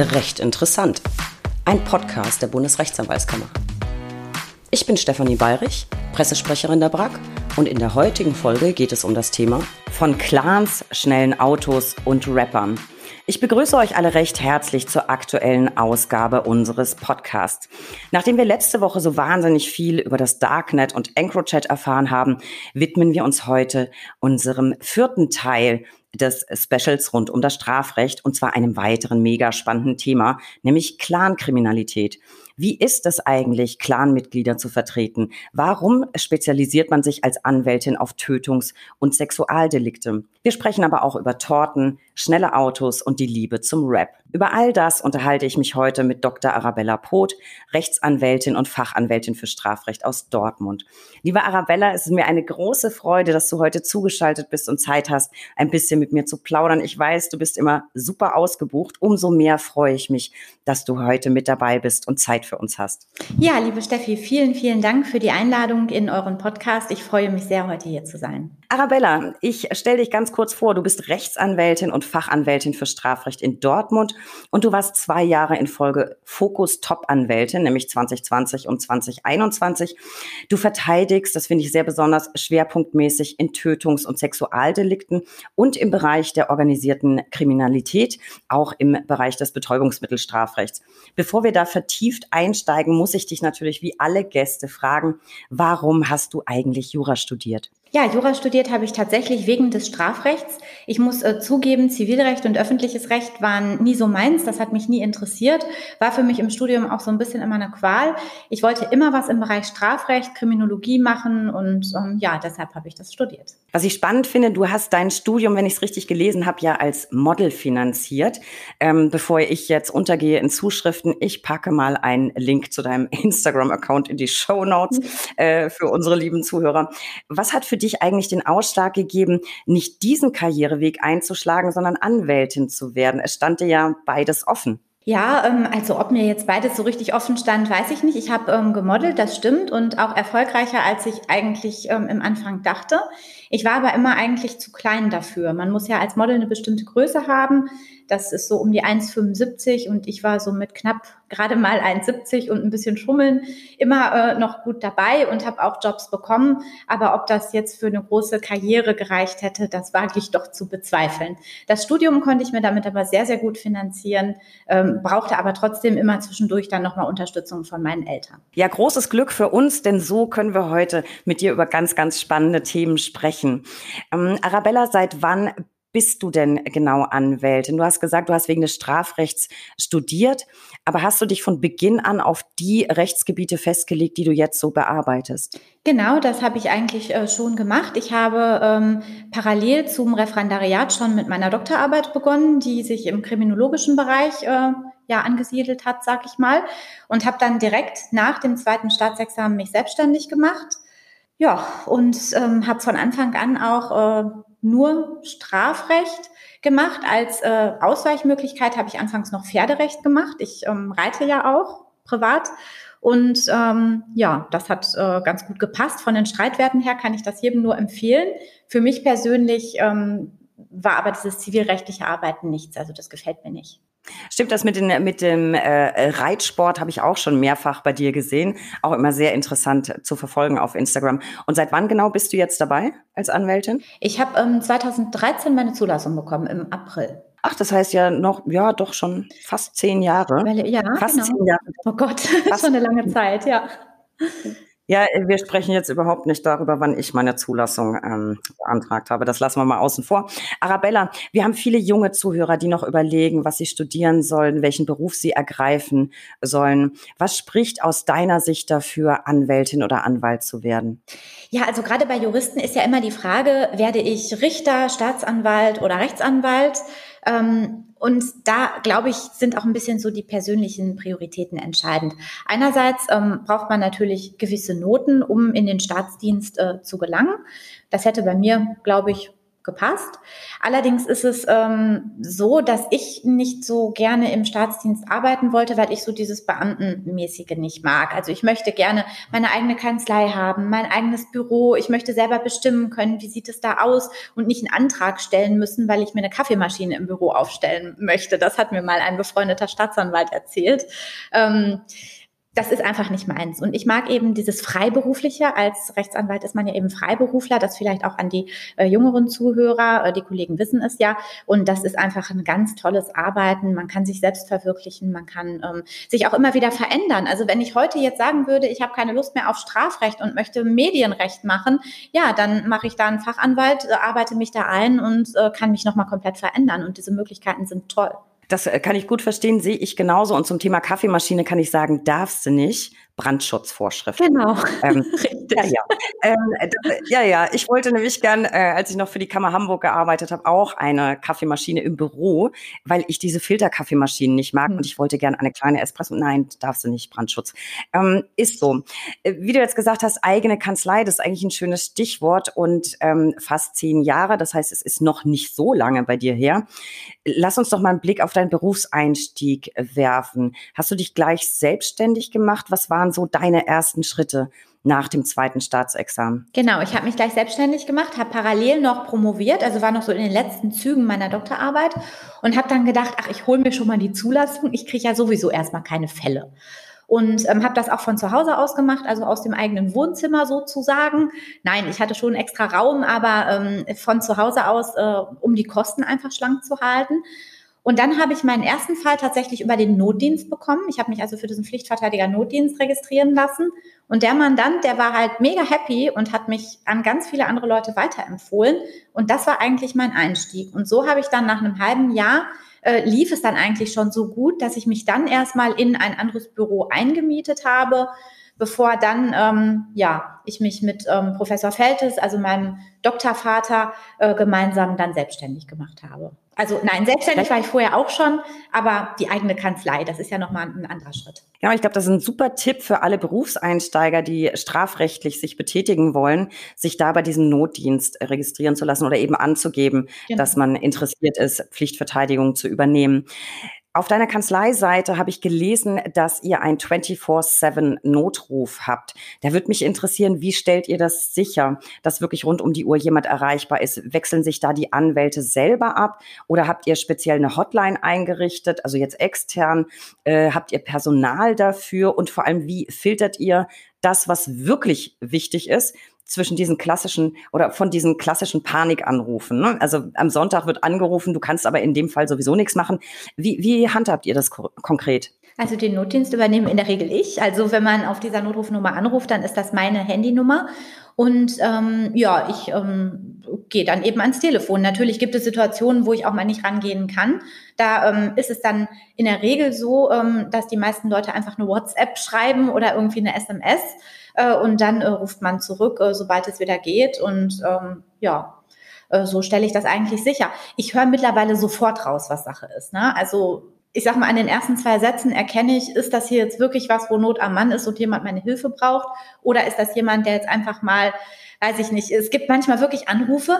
Recht interessant. Ein Podcast der Bundesrechtsanwaltskammer. Ich bin Stefanie Bayrich, Pressesprecherin der BRAG und in der heutigen Folge geht es um das Thema von Clans, schnellen Autos und Rappern. Ich begrüße euch alle recht herzlich zur aktuellen Ausgabe unseres Podcasts. Nachdem wir letzte Woche so wahnsinnig viel über das Darknet und EncroChat erfahren haben, widmen wir uns heute unserem vierten Teil des Specials rund um das Strafrecht und zwar einem weiteren mega spannenden Thema, nämlich Clankriminalität. Wie ist es eigentlich, Clanmitglieder zu vertreten? Warum spezialisiert man sich als Anwältin auf Tötungs- und Sexualdelikte? Wir sprechen aber auch über Torten, schnelle Autos und die Liebe zum Rap. Über all das unterhalte ich mich heute mit Dr. Arabella Poth, Rechtsanwältin und Fachanwältin für Strafrecht aus Dortmund. Liebe Arabella, es ist mir eine große Freude, dass du heute zugeschaltet bist und Zeit hast, ein bisschen mit mir zu plaudern. Ich weiß, du bist immer super ausgebucht. Umso mehr freue ich mich, dass du heute mit dabei bist und Zeit für uns hast. Ja, liebe Steffi, vielen, vielen Dank für die Einladung in euren Podcast. Ich freue mich sehr, heute hier zu sein. Arabella, ich stelle dich ganz kurz vor. Du bist Rechtsanwältin und Fachanwältin für Strafrecht in Dortmund und du warst zwei Jahre in Folge Fokus Top-Anwältin, nämlich 2020 und 2021. Du verteidigst, das finde ich sehr besonders, schwerpunktmäßig in Tötungs- und Sexualdelikten und im Bereich der organisierten Kriminalität, auch im Bereich des Betäubungsmittelstrafrechts. Bevor wir da vertieft einsteigen, muss ich dich natürlich wie alle Gäste fragen, warum hast du eigentlich Jura studiert? Ja, Jura studiert habe ich tatsächlich wegen des Strafrechts. Ich muss äh, zugeben, Zivilrecht und öffentliches Recht waren nie so meins. Das hat mich nie interessiert. War für mich im Studium auch so ein bisschen immer eine Qual. Ich wollte immer was im Bereich Strafrecht, Kriminologie machen und ähm, ja, deshalb habe ich das studiert. Was ich spannend finde, du hast dein Studium, wenn ich es richtig gelesen habe, ja als Model finanziert. Ähm, bevor ich jetzt untergehe in Zuschriften, ich packe mal einen Link zu deinem Instagram-Account in die Show Notes äh, für unsere lieben Zuhörer. Was hat für dich eigentlich den Ausschlag gegeben, nicht diesen Karriereweg einzuschlagen, sondern Anwältin zu werden? Es stand dir ja beides offen. Ja, ähm, also ob mir jetzt beides so richtig offen stand, weiß ich nicht. Ich habe ähm, gemodelt, das stimmt, und auch erfolgreicher, als ich eigentlich ähm, im Anfang dachte. Ich war aber immer eigentlich zu klein dafür. Man muss ja als Model eine bestimmte Größe haben. Das ist so um die 1,75 und ich war so mit knapp gerade mal 1,70 und ein bisschen schummeln immer äh, noch gut dabei und habe auch Jobs bekommen. Aber ob das jetzt für eine große Karriere gereicht hätte, das wage ich doch zu bezweifeln. Das Studium konnte ich mir damit aber sehr, sehr gut finanzieren, ähm, brauchte aber trotzdem immer zwischendurch dann nochmal Unterstützung von meinen Eltern. Ja, großes Glück für uns, denn so können wir heute mit dir über ganz, ganz spannende Themen sprechen. Ähm, Arabella, seit wann bist du denn genau Anwältin? Du hast gesagt, du hast wegen des Strafrechts studiert, aber hast du dich von Beginn an auf die Rechtsgebiete festgelegt, die du jetzt so bearbeitest? Genau, das habe ich eigentlich äh, schon gemacht. Ich habe ähm, parallel zum Referendariat schon mit meiner Doktorarbeit begonnen, die sich im kriminologischen Bereich äh, ja angesiedelt hat, sag ich mal, und habe dann direkt nach dem zweiten Staatsexamen mich selbstständig gemacht. Ja, und ähm, habe von Anfang an auch äh, nur Strafrecht gemacht. Als äh, Ausweichmöglichkeit habe ich anfangs noch Pferderecht gemacht. Ich ähm, reite ja auch privat. Und ähm, ja, das hat äh, ganz gut gepasst. Von den Streitwerten her kann ich das jedem nur empfehlen. Für mich persönlich ähm, war aber dieses zivilrechtliche Arbeiten nichts. Also das gefällt mir nicht. Stimmt, das mit, den, mit dem äh, Reitsport habe ich auch schon mehrfach bei dir gesehen. Auch immer sehr interessant zu verfolgen auf Instagram. Und seit wann genau bist du jetzt dabei als Anwältin? Ich habe ähm, 2013 meine Zulassung bekommen, im April. Ach, das heißt ja noch, ja, doch schon fast zehn Jahre. Ja, fast genau. zehn Jahre. Oh Gott, fast schon eine lange Zeit, ja. Ja, wir sprechen jetzt überhaupt nicht darüber, wann ich meine Zulassung ähm, beantragt habe. Das lassen wir mal außen vor. Arabella, wir haben viele junge Zuhörer, die noch überlegen, was sie studieren sollen, welchen Beruf sie ergreifen sollen. Was spricht aus deiner Sicht dafür, Anwältin oder Anwalt zu werden? Ja, also gerade bei Juristen ist ja immer die Frage, werde ich Richter, Staatsanwalt oder Rechtsanwalt? Ähm, und da, glaube ich, sind auch ein bisschen so die persönlichen Prioritäten entscheidend. Einerseits ähm, braucht man natürlich gewisse Noten, um in den Staatsdienst äh, zu gelangen. Das hätte bei mir, glaube ich, gepasst. Allerdings ist es ähm, so, dass ich nicht so gerne im Staatsdienst arbeiten wollte, weil ich so dieses Beamtenmäßige nicht mag. Also ich möchte gerne meine eigene Kanzlei haben, mein eigenes Büro. Ich möchte selber bestimmen können, wie sieht es da aus und nicht einen Antrag stellen müssen, weil ich mir eine Kaffeemaschine im Büro aufstellen möchte. Das hat mir mal ein befreundeter Staatsanwalt erzählt. Ähm, das ist einfach nicht meins. Und ich mag eben dieses Freiberufliche. Als Rechtsanwalt ist man ja eben Freiberufler. Das vielleicht auch an die äh, jüngeren Zuhörer. Äh, die Kollegen wissen es ja. Und das ist einfach ein ganz tolles Arbeiten. Man kann sich selbst verwirklichen. Man kann ähm, sich auch immer wieder verändern. Also wenn ich heute jetzt sagen würde, ich habe keine Lust mehr auf Strafrecht und möchte Medienrecht machen, ja, dann mache ich da einen Fachanwalt, äh, arbeite mich da ein und äh, kann mich nochmal komplett verändern. Und diese Möglichkeiten sind toll. Das äh, kann ich gut verstehen, sehe ich genauso. Und zum Thema Kaffeemaschine kann ich sagen, darfst du nicht. Brandschutzvorschriften. Genau. Ähm, ja, ja. Ähm, ja, ja. Ich wollte nämlich gern, äh, als ich noch für die Kammer Hamburg gearbeitet habe, auch eine Kaffeemaschine im Büro, weil ich diese Filterkaffeemaschinen nicht mag hm. und ich wollte gern eine kleine Espresso. Nein, darfst du nicht, Brandschutz. Ähm, ist so. Äh, wie du jetzt gesagt hast, eigene Kanzlei, das ist eigentlich ein schönes Stichwort und ähm, fast zehn Jahre. Das heißt, es ist noch nicht so lange bei dir her. Lass uns doch mal einen Blick auf deinen Berufseinstieg werfen. Hast du dich gleich selbstständig gemacht? Was waren so deine ersten Schritte? nach dem zweiten Staatsexamen? Genau, ich habe mich gleich selbstständig gemacht, habe parallel noch promoviert, also war noch so in den letzten Zügen meiner Doktorarbeit und habe dann gedacht, ach, ich hole mir schon mal die Zulassung, ich kriege ja sowieso erstmal keine Fälle. Und ähm, habe das auch von zu Hause aus gemacht, also aus dem eigenen Wohnzimmer sozusagen. Nein, ich hatte schon extra Raum, aber ähm, von zu Hause aus, äh, um die Kosten einfach schlank zu halten. Und dann habe ich meinen ersten Fall tatsächlich über den Notdienst bekommen. Ich habe mich also für diesen Pflichtverteidiger Notdienst registrieren lassen. Und der Mandant, der war halt mega happy und hat mich an ganz viele andere Leute weiterempfohlen. Und das war eigentlich mein Einstieg. Und so habe ich dann nach einem halben Jahr äh, lief es dann eigentlich schon so gut, dass ich mich dann erstmal in ein anderes Büro eingemietet habe, bevor dann ähm, ja ich mich mit ähm, Professor Feltes, also meinem Doktorvater, äh, gemeinsam dann selbstständig gemacht habe. Also nein, selbstständig war ich vorher auch schon, aber die eigene Kanzlei, das ist ja nochmal ein anderer Schritt. Ja, ich glaube, das ist ein super Tipp für alle Berufseinsteiger, die strafrechtlich sich betätigen wollen, sich da bei diesem Notdienst registrieren zu lassen oder eben anzugeben, genau. dass man interessiert ist, Pflichtverteidigung zu übernehmen. Auf deiner Kanzleiseite habe ich gelesen, dass ihr einen 24-7-Notruf habt. Da würde mich interessieren, wie stellt ihr das sicher, dass wirklich rund um die Uhr jemand erreichbar ist? Wechseln sich da die Anwälte selber ab oder habt ihr speziell eine Hotline eingerichtet, also jetzt extern? Äh, habt ihr Personal dafür? Und vor allem, wie filtert ihr das, was wirklich wichtig ist, zwischen diesen klassischen oder von diesen klassischen Panikanrufen. Ne? Also am Sonntag wird angerufen, du kannst aber in dem Fall sowieso nichts machen. Wie, wie handhabt ihr das konkret? Also den Notdienst übernehme in der Regel ich. Also wenn man auf dieser Notrufnummer anruft, dann ist das meine Handynummer. Und ähm, ja, ich ähm, gehe dann eben ans Telefon. Natürlich gibt es Situationen, wo ich auch mal nicht rangehen kann. Da ähm, ist es dann in der Regel so, ähm, dass die meisten Leute einfach eine WhatsApp schreiben oder irgendwie eine SMS und dann äh, ruft man zurück, äh, sobald es wieder geht. Und ähm, ja, äh, so stelle ich das eigentlich sicher. Ich höre mittlerweile sofort raus, was Sache ist. Ne? Also ich sag mal, an den ersten zwei Sätzen erkenne ich, ist das hier jetzt wirklich was, wo Not am Mann ist und jemand meine Hilfe braucht? Oder ist das jemand, der jetzt einfach mal, weiß ich nicht, es gibt manchmal wirklich Anrufe,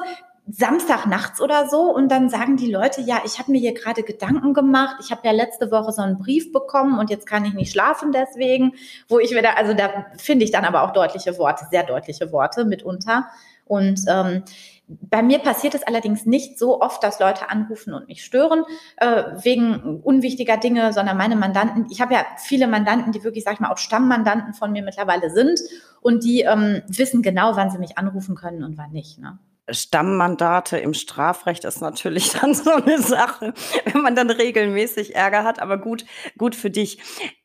Samstag nachts oder so und dann sagen die Leute, ja, ich habe mir hier gerade Gedanken gemacht, ich habe ja letzte Woche so einen Brief bekommen und jetzt kann ich nicht schlafen deswegen, wo ich wieder, also da finde ich dann aber auch deutliche Worte, sehr deutliche Worte mitunter und ähm, bei mir passiert es allerdings nicht so oft, dass Leute anrufen und mich stören äh, wegen unwichtiger Dinge, sondern meine Mandanten, ich habe ja viele Mandanten, die wirklich, sag ich mal, auch Stammmandanten von mir mittlerweile sind und die ähm, wissen genau, wann sie mich anrufen können und wann nicht. Ne? Stammmandate im Strafrecht ist natürlich dann so eine Sache, wenn man dann regelmäßig Ärger hat, aber gut, gut für dich.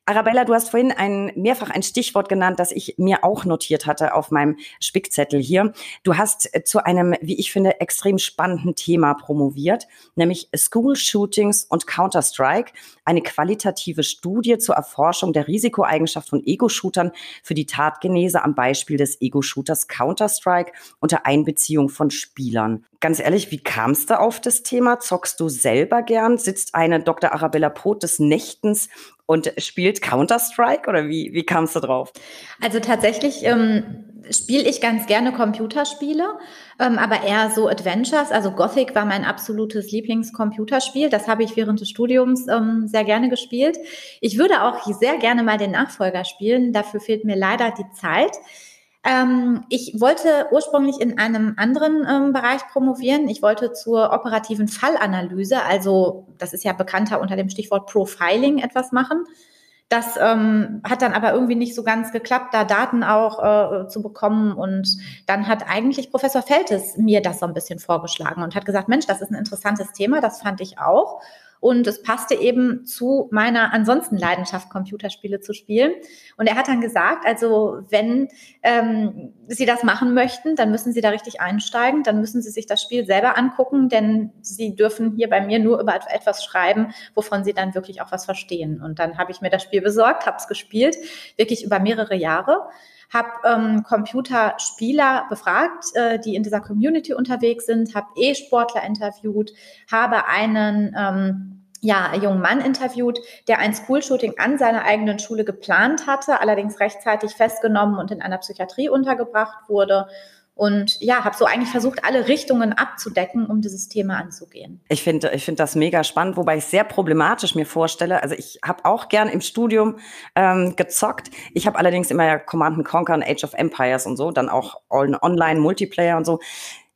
Arabella, du hast vorhin ein, mehrfach ein Stichwort genannt, das ich mir auch notiert hatte auf meinem Spickzettel hier. Du hast äh, zu einem, wie ich finde, extrem spannenden Thema promoviert, nämlich School Shootings und Counter-Strike, eine qualitative Studie zur Erforschung der Risikoeigenschaft von Ego-Shootern für die Tatgenese am Beispiel des Ego-Shooters Counter-Strike unter Einbeziehung von Spielern. ganz ehrlich, wie kamst du auf das Thema? Zockst du selber gern? Sitzt eine Dr. Arabella Poth des Nächtens und spielt Counter-Strike oder wie, wie kamst du drauf? Also tatsächlich ähm, spiele ich ganz gerne Computerspiele, ähm, aber eher so Adventures. Also Gothic war mein absolutes Lieblingscomputerspiel. Das habe ich während des Studiums ähm, sehr gerne gespielt. Ich würde auch sehr gerne mal den Nachfolger spielen. Dafür fehlt mir leider die Zeit. Ähm, ich wollte ursprünglich in einem anderen ähm, Bereich promovieren. Ich wollte zur operativen Fallanalyse, also das ist ja bekannter unter dem Stichwort Profiling, etwas machen. Das ähm, hat dann aber irgendwie nicht so ganz geklappt, da Daten auch äh, zu bekommen. Und dann hat eigentlich Professor Feltes mir das so ein bisschen vorgeschlagen und hat gesagt, Mensch, das ist ein interessantes Thema, das fand ich auch. Und es passte eben zu meiner ansonsten Leidenschaft, Computerspiele zu spielen. Und er hat dann gesagt, also wenn ähm, Sie das machen möchten, dann müssen Sie da richtig einsteigen, dann müssen Sie sich das Spiel selber angucken, denn Sie dürfen hier bei mir nur über etwas schreiben, wovon Sie dann wirklich auch was verstehen. Und dann habe ich mir das Spiel besorgt, habe es gespielt, wirklich über mehrere Jahre habe ähm, Computerspieler befragt, äh, die in dieser Community unterwegs sind, habe E-Sportler interviewt, habe einen ähm, ja, jungen Mann interviewt, der ein Schoolshooting an seiner eigenen Schule geplant hatte, allerdings rechtzeitig festgenommen und in einer Psychiatrie untergebracht wurde. Und ja, habe so eigentlich versucht, alle Richtungen abzudecken, um dieses Thema anzugehen. Ich finde ich finde das mega spannend, wobei ich sehr problematisch mir vorstelle. Also ich habe auch gern im Studium ähm, gezockt. Ich habe allerdings immer ja Command Conquer und Age of Empires und so, dann auch Online-Multiplayer und so.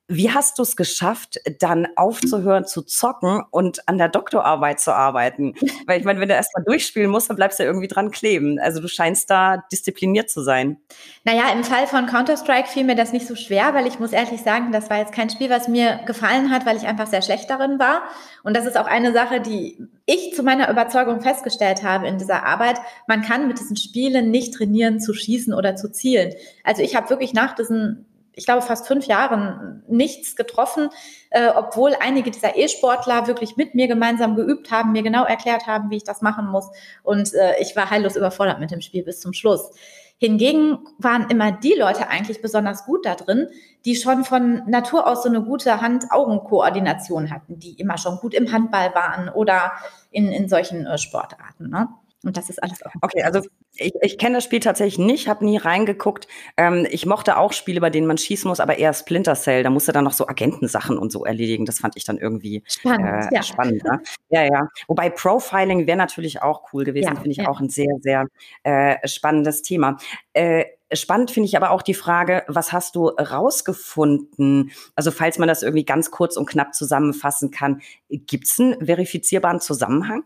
Wie hast du es geschafft, dann aufzuhören zu zocken und an der Doktorarbeit zu arbeiten? Weil ich meine, wenn du erst mal durchspielen musst, dann bleibst du ja irgendwie dran kleben. Also du scheinst da diszipliniert zu sein. Naja, im Fall von Counter-Strike fiel mir das nicht so schwer, weil ich muss ehrlich sagen, das war jetzt kein Spiel, was mir gefallen hat, weil ich einfach sehr schlecht darin war. Und das ist auch eine Sache, die ich zu meiner Überzeugung festgestellt habe in dieser Arbeit. Man kann mit diesen Spielen nicht trainieren zu schießen oder zu zielen. Also ich habe wirklich nach diesen ich glaube, fast fünf Jahren nichts getroffen, äh, obwohl einige dieser E-Sportler wirklich mit mir gemeinsam geübt haben, mir genau erklärt haben, wie ich das machen muss. Und äh, ich war heillos überfordert mit dem Spiel bis zum Schluss. Hingegen waren immer die Leute eigentlich besonders gut da drin, die schon von Natur aus so eine gute Hand-Augen-Koordination hatten, die immer schon gut im Handball waren oder in, in solchen äh, Sportarten. Ne? Und das ist alles auch. Okay, also ich, ich kenne das Spiel tatsächlich nicht, habe nie reingeguckt. Ähm, ich mochte auch Spiele, bei denen man schießen muss, aber eher Splinter Cell. Da musste dann noch so Agentensachen und so erledigen. Das fand ich dann irgendwie spannend. Äh, ja. spannend ne? ja, ja. Wobei Profiling wäre natürlich auch cool gewesen. Ja, Finde ich ja. auch ein sehr, sehr äh, spannendes Thema. Äh, Spannend finde ich aber auch die Frage, was hast du rausgefunden? Also falls man das irgendwie ganz kurz und knapp zusammenfassen kann, gibt es einen verifizierbaren Zusammenhang?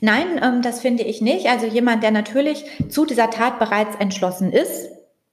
Nein, ähm, das finde ich nicht. Also jemand, der natürlich zu dieser Tat bereits entschlossen ist,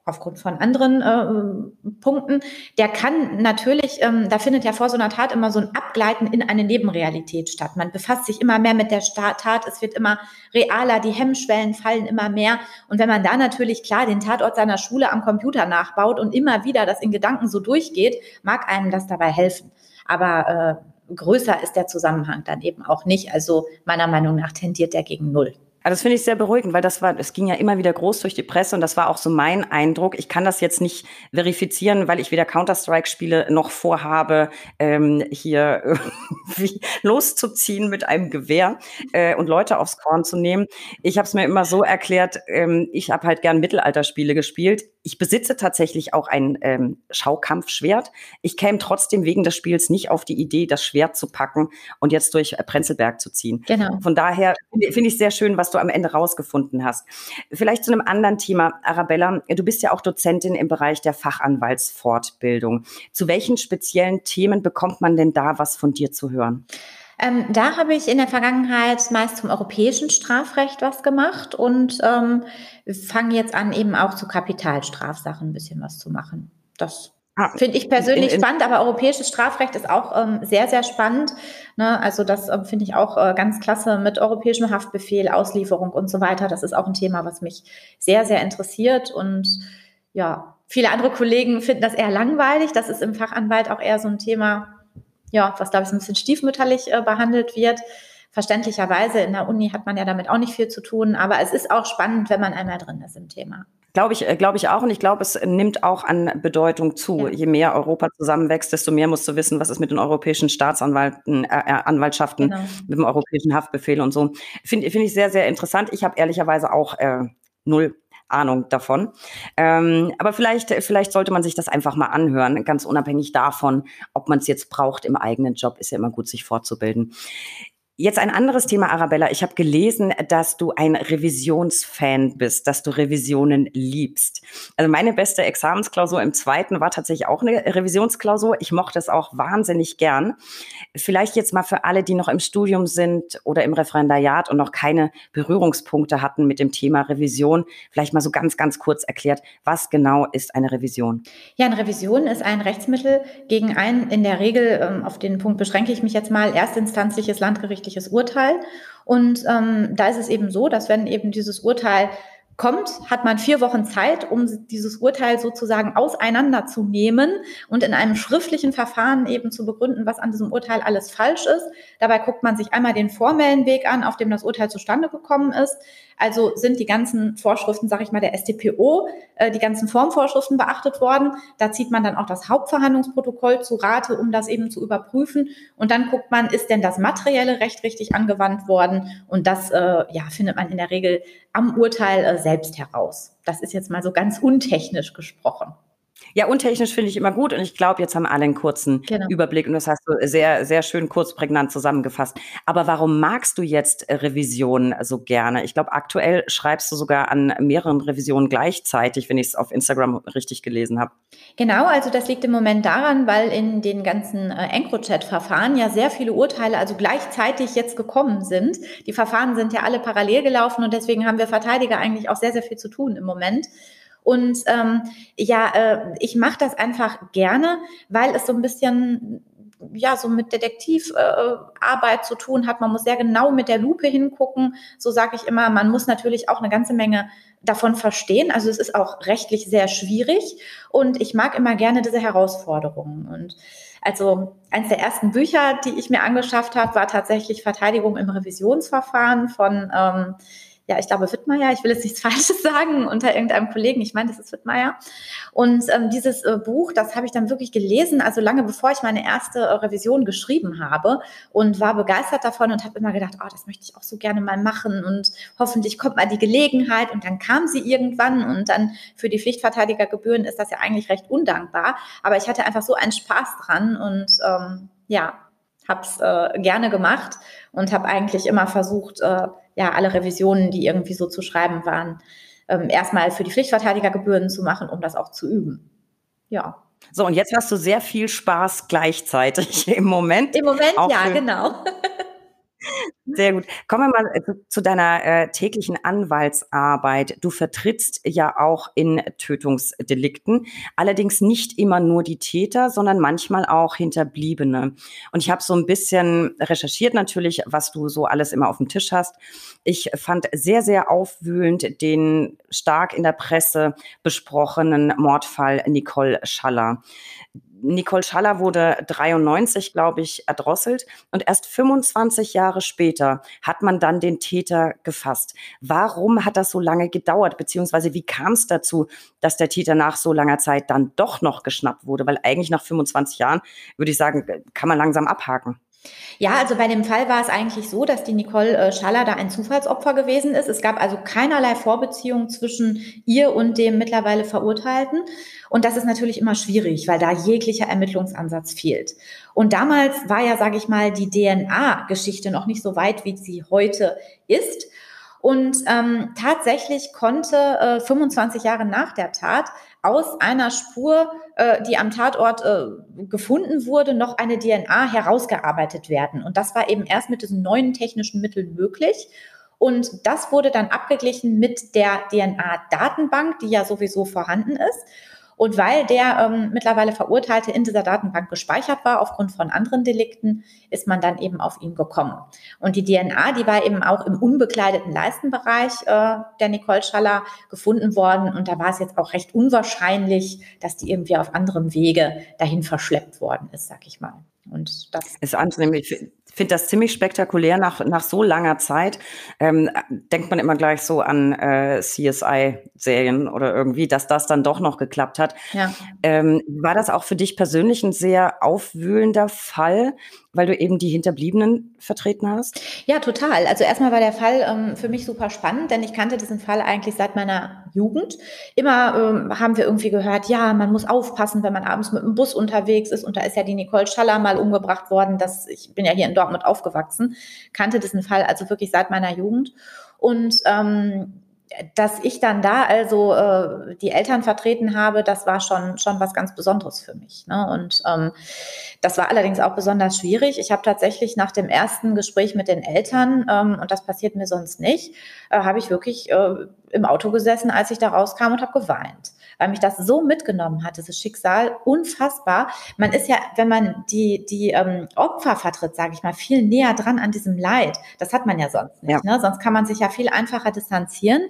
aufgrund von anderen äh, Punkten, der kann natürlich, ähm, da findet ja vor so einer Tat immer so ein Abgleiten in eine Nebenrealität statt. Man befasst sich immer mehr mit der Tat, es wird immer realer, die Hemmschwellen fallen immer mehr. Und wenn man da natürlich klar den Tatort seiner Schule am Computer nachbaut und immer wieder das in Gedanken so durchgeht, mag einem das dabei helfen. Aber äh, größer ist der Zusammenhang dann eben auch nicht. Also meiner Meinung nach tendiert der gegen Null. Also das finde ich sehr beruhigend, weil das war, es ging ja immer wieder groß durch die Presse und das war auch so mein Eindruck. Ich kann das jetzt nicht verifizieren, weil ich weder Counter-Strike spiele noch vorhabe, ähm, hier irgendwie loszuziehen mit einem Gewehr äh, und Leute aufs Korn zu nehmen. Ich habe es mir immer so erklärt, ähm, ich habe halt gern Mittelalterspiele gespielt. Ich besitze tatsächlich auch ein ähm, Schaukampfschwert. Ich käme trotzdem wegen des Spiels nicht auf die Idee, das Schwert zu packen und jetzt durch Prenzelberg zu ziehen. Genau. Von daher finde ich sehr schön, was du am Ende rausgefunden hast. Vielleicht zu einem anderen Thema, Arabella. Du bist ja auch Dozentin im Bereich der Fachanwaltsfortbildung. Zu welchen speziellen Themen bekommt man denn da was von dir zu hören? Ähm, da habe ich in der Vergangenheit meist zum europäischen Strafrecht was gemacht und ähm, fange jetzt an, eben auch zu Kapitalstrafsachen ein bisschen was zu machen. Das Ah, Finde ich persönlich in, in, spannend, aber europäisches Strafrecht ist auch ähm, sehr, sehr spannend. Ne? Also das ähm, finde ich auch äh, ganz klasse mit europäischem Haftbefehl, Auslieferung und so weiter. Das ist auch ein Thema, was mich sehr, sehr interessiert. Und ja, viele andere Kollegen finden das eher langweilig. Das ist im Fachanwalt auch eher so ein Thema, ja, was glaube ich so ein bisschen stiefmütterlich äh, behandelt wird. Verständlicherweise in der Uni hat man ja damit auch nicht viel zu tun, aber es ist auch spannend, wenn man einmal drin ist im Thema. Glaube ich, äh, glaube ich auch. Und ich glaube, es nimmt auch an Bedeutung zu. Ja. Je mehr Europa zusammenwächst, desto mehr musst du wissen, was ist mit den europäischen Staatsanwalten, äh, äh Anwaltschaften, genau. mit dem europäischen Haftbefehl und so. Finde find ich sehr, sehr interessant. Ich habe ehrlicherweise auch äh, null Ahnung davon. Ähm, aber vielleicht, vielleicht sollte man sich das einfach mal anhören, ganz unabhängig davon, ob man es jetzt braucht im eigenen Job, ist ja immer gut, sich fortzubilden. Jetzt ein anderes Thema, Arabella. Ich habe gelesen, dass du ein Revisionsfan bist, dass du Revisionen liebst. Also meine beste Examensklausur im zweiten war tatsächlich auch eine Revisionsklausur. Ich mochte es auch wahnsinnig gern. Vielleicht jetzt mal für alle, die noch im Studium sind oder im Referendariat und noch keine Berührungspunkte hatten mit dem Thema Revision, vielleicht mal so ganz, ganz kurz erklärt, was genau ist eine Revision? Ja, eine Revision ist ein Rechtsmittel gegen ein, in der Regel, ähm, auf den Punkt beschränke ich mich jetzt mal, erstinstanzliches landgerichtliches gerichtliches Urteil. Und ähm, da ist es eben so, dass wenn eben dieses Urteil kommt, hat man vier Wochen Zeit, um dieses Urteil sozusagen auseinanderzunehmen und in einem schriftlichen Verfahren eben zu begründen, was an diesem Urteil alles falsch ist. Dabei guckt man sich einmal den formellen Weg an, auf dem das Urteil zustande gekommen ist. Also sind die ganzen Vorschriften, sage ich mal, der StPO, äh, die ganzen Formvorschriften beachtet worden. Da zieht man dann auch das Hauptverhandlungsprotokoll zu Rate, um das eben zu überprüfen. Und dann guckt man, ist denn das materielle Recht richtig angewandt worden? Und das äh, ja, findet man in der Regel am Urteil äh, selbst heraus. Das ist jetzt mal so ganz untechnisch gesprochen. Ja, untechnisch finde ich immer gut und ich glaube, jetzt haben alle einen kurzen genau. Überblick und das hast du sehr, sehr schön kurz prägnant zusammengefasst. Aber warum magst du jetzt Revisionen so gerne? Ich glaube, aktuell schreibst du sogar an mehreren Revisionen gleichzeitig, wenn ich es auf Instagram richtig gelesen habe. Genau, also das liegt im Moment daran, weil in den ganzen äh, EncroChat-Verfahren ja sehr viele Urteile also gleichzeitig jetzt gekommen sind. Die Verfahren sind ja alle parallel gelaufen und deswegen haben wir Verteidiger eigentlich auch sehr, sehr viel zu tun im Moment. Und ähm, ja, äh, ich mache das einfach gerne, weil es so ein bisschen ja so mit Detektivarbeit äh, zu tun hat. Man muss sehr genau mit der Lupe hingucken. So sage ich immer, man muss natürlich auch eine ganze Menge davon verstehen. Also es ist auch rechtlich sehr schwierig und ich mag immer gerne diese Herausforderungen. Und also eines der ersten Bücher, die ich mir angeschafft habe, war tatsächlich Verteidigung im Revisionsverfahren von ähm, ja, ich glaube Wittmeier, ich will jetzt nichts Falsches sagen unter irgendeinem Kollegen, ich meine, das ist Wittmeier. Und ähm, dieses äh, Buch, das habe ich dann wirklich gelesen, also lange bevor ich meine erste äh, Revision geschrieben habe und war begeistert davon und habe immer gedacht, oh, das möchte ich auch so gerne mal machen und hoffentlich kommt mal die Gelegenheit. Und dann kam sie irgendwann und dann für die Pflichtverteidigergebühren ist das ja eigentlich recht undankbar, aber ich hatte einfach so einen Spaß dran und ähm, ja, habe es äh, gerne gemacht und habe eigentlich immer versucht, äh, ja, alle Revisionen, die irgendwie so zu schreiben waren, ähm, erstmal für die Pflichtverteidigergebühren zu machen, um das auch zu üben. Ja. So, und jetzt hast du sehr viel Spaß gleichzeitig im Moment. Im Moment, ja, genau. Sehr gut. Kommen wir mal äh, zu deiner äh, täglichen Anwaltsarbeit. Du vertrittst ja auch in Tötungsdelikten, allerdings nicht immer nur die Täter, sondern manchmal auch Hinterbliebene. Und ich habe so ein bisschen recherchiert natürlich, was du so alles immer auf dem Tisch hast. Ich fand sehr, sehr aufwühlend den stark in der Presse besprochenen Mordfall Nicole Schaller. Nicole Schaller wurde 93, glaube ich, erdrosselt und erst 25 Jahre später hat man dann den Täter gefasst. Warum hat das so lange gedauert, beziehungsweise wie kam es dazu, dass der Täter nach so langer Zeit dann doch noch geschnappt wurde? Weil eigentlich nach 25 Jahren, würde ich sagen, kann man langsam abhaken. Ja, also bei dem Fall war es eigentlich so, dass die Nicole äh, Schaller da ein Zufallsopfer gewesen ist. Es gab also keinerlei Vorbeziehung zwischen ihr und dem mittlerweile Verurteilten. Und das ist natürlich immer schwierig, weil da jeglicher Ermittlungsansatz fehlt. Und damals war ja, sage ich mal, die DNA-Geschichte noch nicht so weit, wie sie heute ist. Und ähm, tatsächlich konnte äh, 25 Jahre nach der Tat aus einer Spur, äh, die am Tatort äh, gefunden wurde, noch eine DNA herausgearbeitet werden. Und das war eben erst mit diesen neuen technischen Mitteln möglich. Und das wurde dann abgeglichen mit der DNA-Datenbank, die ja sowieso vorhanden ist. Und weil der ähm, mittlerweile Verurteilte in dieser Datenbank gespeichert war, aufgrund von anderen Delikten, ist man dann eben auf ihn gekommen. Und die DNA, die war eben auch im unbekleideten Leistenbereich äh, der Nicole Schaller gefunden worden. Und da war es jetzt auch recht unwahrscheinlich, dass die irgendwie auf anderem Wege dahin verschleppt worden ist, sag ich mal. Und das ist anzunehmen. Finde das ziemlich spektakulär nach, nach so langer Zeit. Ähm, denkt man immer gleich so an äh, CSI-Serien oder irgendwie, dass das dann doch noch geklappt hat. Ja. Ähm, war das auch für dich persönlich ein sehr aufwühlender Fall? weil du eben die Hinterbliebenen vertreten hast? Ja, total. Also erstmal war der Fall ähm, für mich super spannend, denn ich kannte diesen Fall eigentlich seit meiner Jugend. Immer ähm, haben wir irgendwie gehört, ja, man muss aufpassen, wenn man abends mit dem Bus unterwegs ist. Und da ist ja die Nicole Schaller mal umgebracht worden. Das, ich bin ja hier in Dortmund aufgewachsen, kannte diesen Fall also wirklich seit meiner Jugend. Und ähm, dass ich dann da also äh, die Eltern vertreten habe, das war schon schon was ganz Besonderes für mich. Ne? Und ähm, das war allerdings auch besonders schwierig. Ich habe tatsächlich nach dem ersten Gespräch mit den Eltern ähm, und das passiert mir sonst nicht, äh, habe ich wirklich äh, im Auto gesessen, als ich da rauskam und habe geweint weil mich das so mitgenommen hat, dieses Schicksal, unfassbar. Man ist ja, wenn man die, die ähm, Opfer vertritt, sage ich mal, viel näher dran an diesem Leid. Das hat man ja sonst nicht. Ja. Ne? Sonst kann man sich ja viel einfacher distanzieren.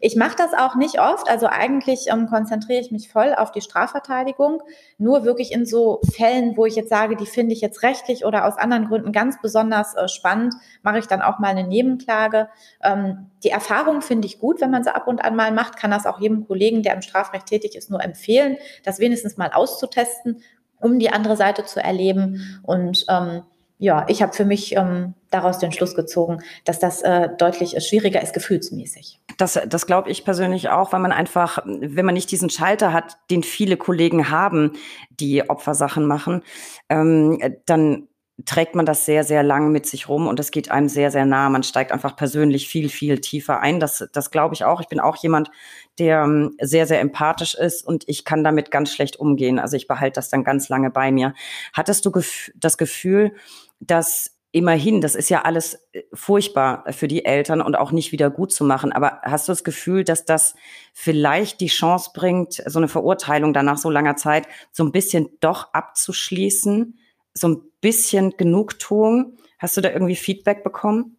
Ich mache das auch nicht oft, also eigentlich ähm, konzentriere ich mich voll auf die Strafverteidigung, nur wirklich in so Fällen, wo ich jetzt sage, die finde ich jetzt rechtlich oder aus anderen Gründen ganz besonders äh, spannend, mache ich dann auch mal eine Nebenklage. Ähm, die Erfahrung finde ich gut, wenn man sie ab und an mal macht, kann das auch jedem Kollegen, der im Strafrecht tätig ist, nur empfehlen, das wenigstens mal auszutesten, um die andere Seite zu erleben. Und ähm, ja, ich habe für mich ähm, daraus den Schluss gezogen, dass das äh, deutlich schwieriger ist gefühlsmäßig. Das, das glaube ich persönlich auch, weil man einfach, wenn man nicht diesen Schalter hat, den viele Kollegen haben, die Opfersachen machen, ähm, dann trägt man das sehr, sehr lang mit sich rum und es geht einem sehr, sehr nah. Man steigt einfach persönlich viel, viel tiefer ein. Das, das glaube ich auch. Ich bin auch jemand, der ähm, sehr, sehr empathisch ist und ich kann damit ganz schlecht umgehen. Also ich behalte das dann ganz lange bei mir. Hattest du das Gefühl, dass immerhin, das ist ja alles äh, furchtbar für die Eltern und auch nicht wieder gut zu machen. Aber hast du das Gefühl, dass das vielleicht die Chance bringt, so eine Verurteilung danach so langer Zeit so ein bisschen doch abzuschließen? So ein bisschen Genugtuung? Hast du da irgendwie Feedback bekommen?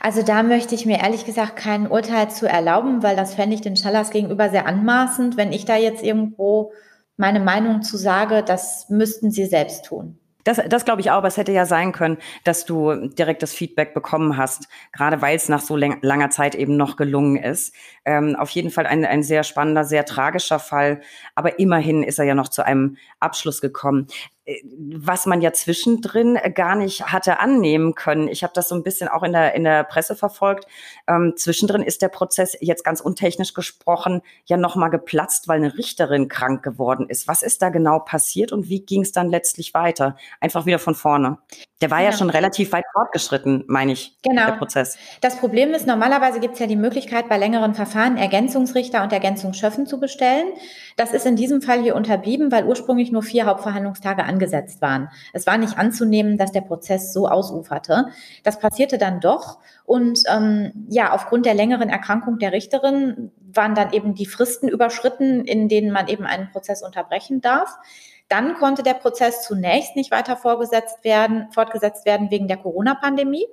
Also da möchte ich mir ehrlich gesagt kein Urteil zu erlauben, weil das fände ich den Schallers gegenüber sehr anmaßend, wenn ich da jetzt irgendwo meine Meinung zu sage, das müssten sie selbst tun. Das, das glaube ich auch, aber es hätte ja sein können, dass du direkt das Feedback bekommen hast, gerade weil es nach so langer Zeit eben noch gelungen ist. Ähm, auf jeden Fall ein, ein sehr spannender, sehr tragischer Fall, aber immerhin ist er ja noch zu einem Abschluss gekommen was man ja zwischendrin gar nicht hatte annehmen können. Ich habe das so ein bisschen auch in der, in der Presse verfolgt. Ähm, zwischendrin ist der Prozess jetzt ganz untechnisch gesprochen ja nochmal geplatzt, weil eine Richterin krank geworden ist. Was ist da genau passiert und wie ging es dann letztlich weiter? Einfach wieder von vorne. Der war genau. ja schon relativ weit fortgeschritten, meine ich, genau. der Prozess. Das Problem ist, normalerweise gibt es ja die Möglichkeit, bei längeren Verfahren Ergänzungsrichter und Ergänzungsschöffen zu bestellen. Das ist in diesem Fall hier unterblieben, weil ursprünglich nur vier Hauptverhandlungstage angesetzt waren. Es war nicht anzunehmen, dass der Prozess so ausuferte. Das passierte dann doch. Und ähm, ja, aufgrund der längeren Erkrankung der Richterin waren dann eben die Fristen überschritten, in denen man eben einen Prozess unterbrechen darf. Dann konnte der Prozess zunächst nicht weiter vorgesetzt werden, fortgesetzt werden wegen der Corona-Pandemie.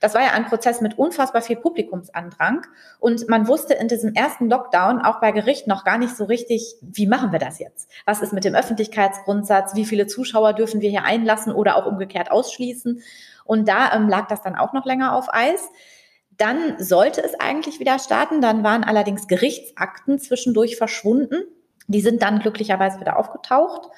Das war ja ein Prozess mit unfassbar viel Publikumsandrang. Und man wusste in diesem ersten Lockdown auch bei Gericht noch gar nicht so richtig, wie machen wir das jetzt? Was ist mit dem Öffentlichkeitsgrundsatz? Wie viele Zuschauer dürfen wir hier einlassen oder auch umgekehrt ausschließen? Und da ähm, lag das dann auch noch länger auf Eis. Dann sollte es eigentlich wieder starten. Dann waren allerdings Gerichtsakten zwischendurch verschwunden. Die sind dann glücklicherweise wieder aufgetaucht.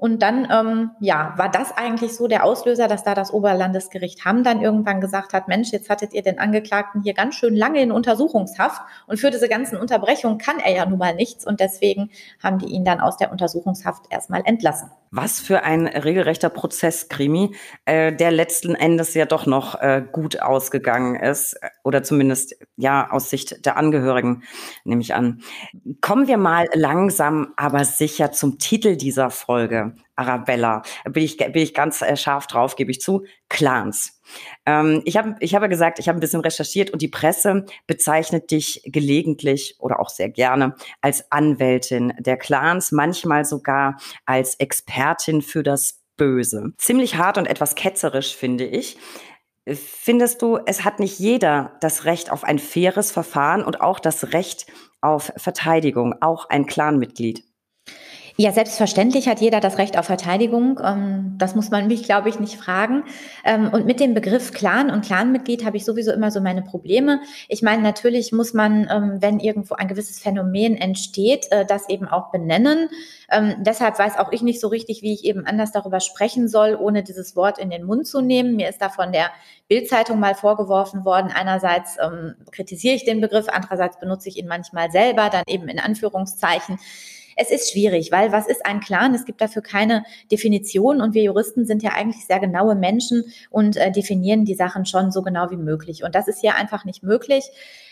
Und dann, ähm, ja, war das eigentlich so der Auslöser, dass da das Oberlandesgericht Hamm dann irgendwann gesagt hat, Mensch, jetzt hattet ihr den Angeklagten hier ganz schön lange in Untersuchungshaft und für diese ganzen Unterbrechungen kann er ja nun mal nichts und deswegen haben die ihn dann aus der Untersuchungshaft erstmal entlassen. Was für ein regelrechter Prozesskrimi, äh, der letzten Endes ja doch noch äh, gut ausgegangen ist oder zumindest ja aus Sicht der Angehörigen, nehme ich an. Kommen wir mal langsam, aber sicher zum Titel dieser Folge. Arabella, bin ich, bin ich ganz äh, scharf drauf, gebe ich zu, Clans. Ähm, ich habe ich habe gesagt, ich habe ein bisschen recherchiert und die Presse bezeichnet dich gelegentlich oder auch sehr gerne als Anwältin der Clans, manchmal sogar als Expertin für das Böse. Ziemlich hart und etwas ketzerisch, finde ich. Findest du, es hat nicht jeder das Recht auf ein faires Verfahren und auch das Recht auf Verteidigung, auch ein Clanmitglied? Ja, selbstverständlich hat jeder das Recht auf Verteidigung. Ähm, das muss man mich, glaube ich, nicht fragen. Ähm, und mit dem Begriff Clan und Clanmitglied habe ich sowieso immer so meine Probleme. Ich meine, natürlich muss man, ähm, wenn irgendwo ein gewisses Phänomen entsteht, äh, das eben auch benennen. Deshalb weiß auch ich nicht so richtig, wie ich eben anders darüber sprechen soll, ohne dieses Wort in den Mund zu nehmen. Mir ist da von der Bildzeitung mal vorgeworfen worden. Einerseits kritisiere ich den Begriff, andererseits benutze ich ihn manchmal selber, dann eben in Anführungszeichen. Es ist schwierig, weil was ist ein Clan? Es gibt dafür keine Definition und wir Juristen sind ja eigentlich sehr genaue Menschen und äh, definieren die Sachen schon so genau wie möglich. Und das ist hier einfach nicht möglich.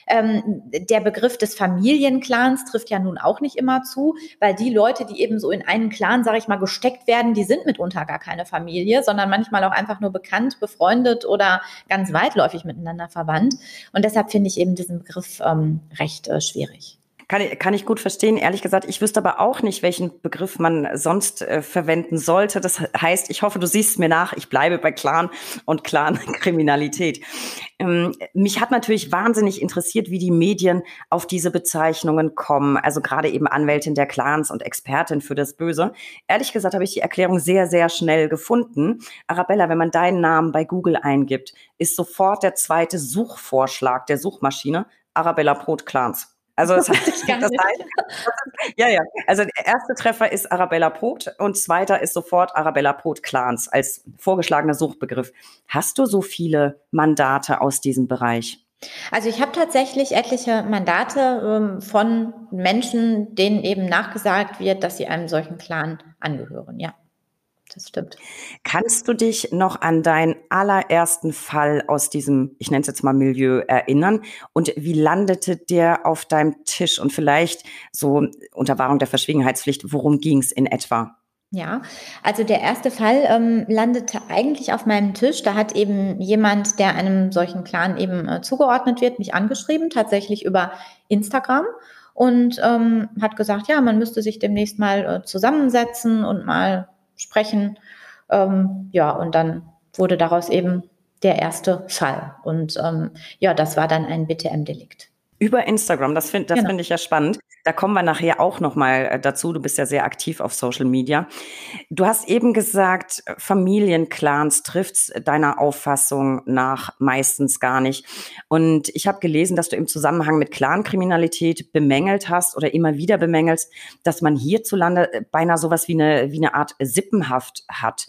Ähm, der Begriff des Familienclans trifft ja nun auch nicht immer zu, weil die Leute, die eben so in einen Clan, sage ich mal, gesteckt werden, die sind mitunter gar keine Familie, sondern manchmal auch einfach nur bekannt, befreundet oder ganz weitläufig miteinander verwandt. Und deshalb finde ich eben diesen Begriff ähm, recht äh, schwierig. Kann ich, kann ich gut verstehen. Ehrlich gesagt, ich wüsste aber auch nicht, welchen Begriff man sonst äh, verwenden sollte. Das heißt, ich hoffe, du siehst mir nach. Ich bleibe bei Clan und Clan-Kriminalität. Ähm, mich hat natürlich wahnsinnig interessiert, wie die Medien auf diese Bezeichnungen kommen. Also gerade eben Anwältin der Clans und Expertin für das Böse. Ehrlich gesagt habe ich die Erklärung sehr, sehr schnell gefunden. Arabella, wenn man deinen Namen bei Google eingibt, ist sofort der zweite Suchvorschlag der Suchmaschine Arabella Brot Clans. Also das, heißt, das heißt, ja, ja. Also der erste Treffer ist Arabella Pot und zweiter ist sofort Arabella Pot Clans als vorgeschlagener Suchbegriff. Hast du so viele Mandate aus diesem Bereich? Also ich habe tatsächlich etliche Mandate ähm, von Menschen, denen eben nachgesagt wird, dass sie einem solchen Clan angehören, ja das stimmt. Kannst du dich noch an deinen allerersten Fall aus diesem, ich nenne es jetzt mal Milieu, erinnern? Und wie landete der auf deinem Tisch? Und vielleicht so unter Wahrung der Verschwiegenheitspflicht, worum ging es in etwa? Ja, also der erste Fall ähm, landete eigentlich auf meinem Tisch. Da hat eben jemand, der einem solchen Clan eben äh, zugeordnet wird, mich angeschrieben, tatsächlich über Instagram und ähm, hat gesagt, ja, man müsste sich demnächst mal äh, zusammensetzen und mal sprechen. Ähm, ja, und dann wurde daraus eben der erste Fall. Und ähm, ja, das war dann ein BTM-Delikt. Über Instagram, das finde das genau. finde ich ja spannend. Da kommen wir nachher auch nochmal äh, dazu. Du bist ja sehr aktiv auf Social Media. Du hast eben gesagt, Familienclans trifft deiner Auffassung nach meistens gar nicht. Und ich habe gelesen, dass du im Zusammenhang mit Clankriminalität bemängelt hast oder immer wieder bemängelst, dass man hierzulande äh, beinahe sowas wie eine, wie eine Art Sippenhaft hat.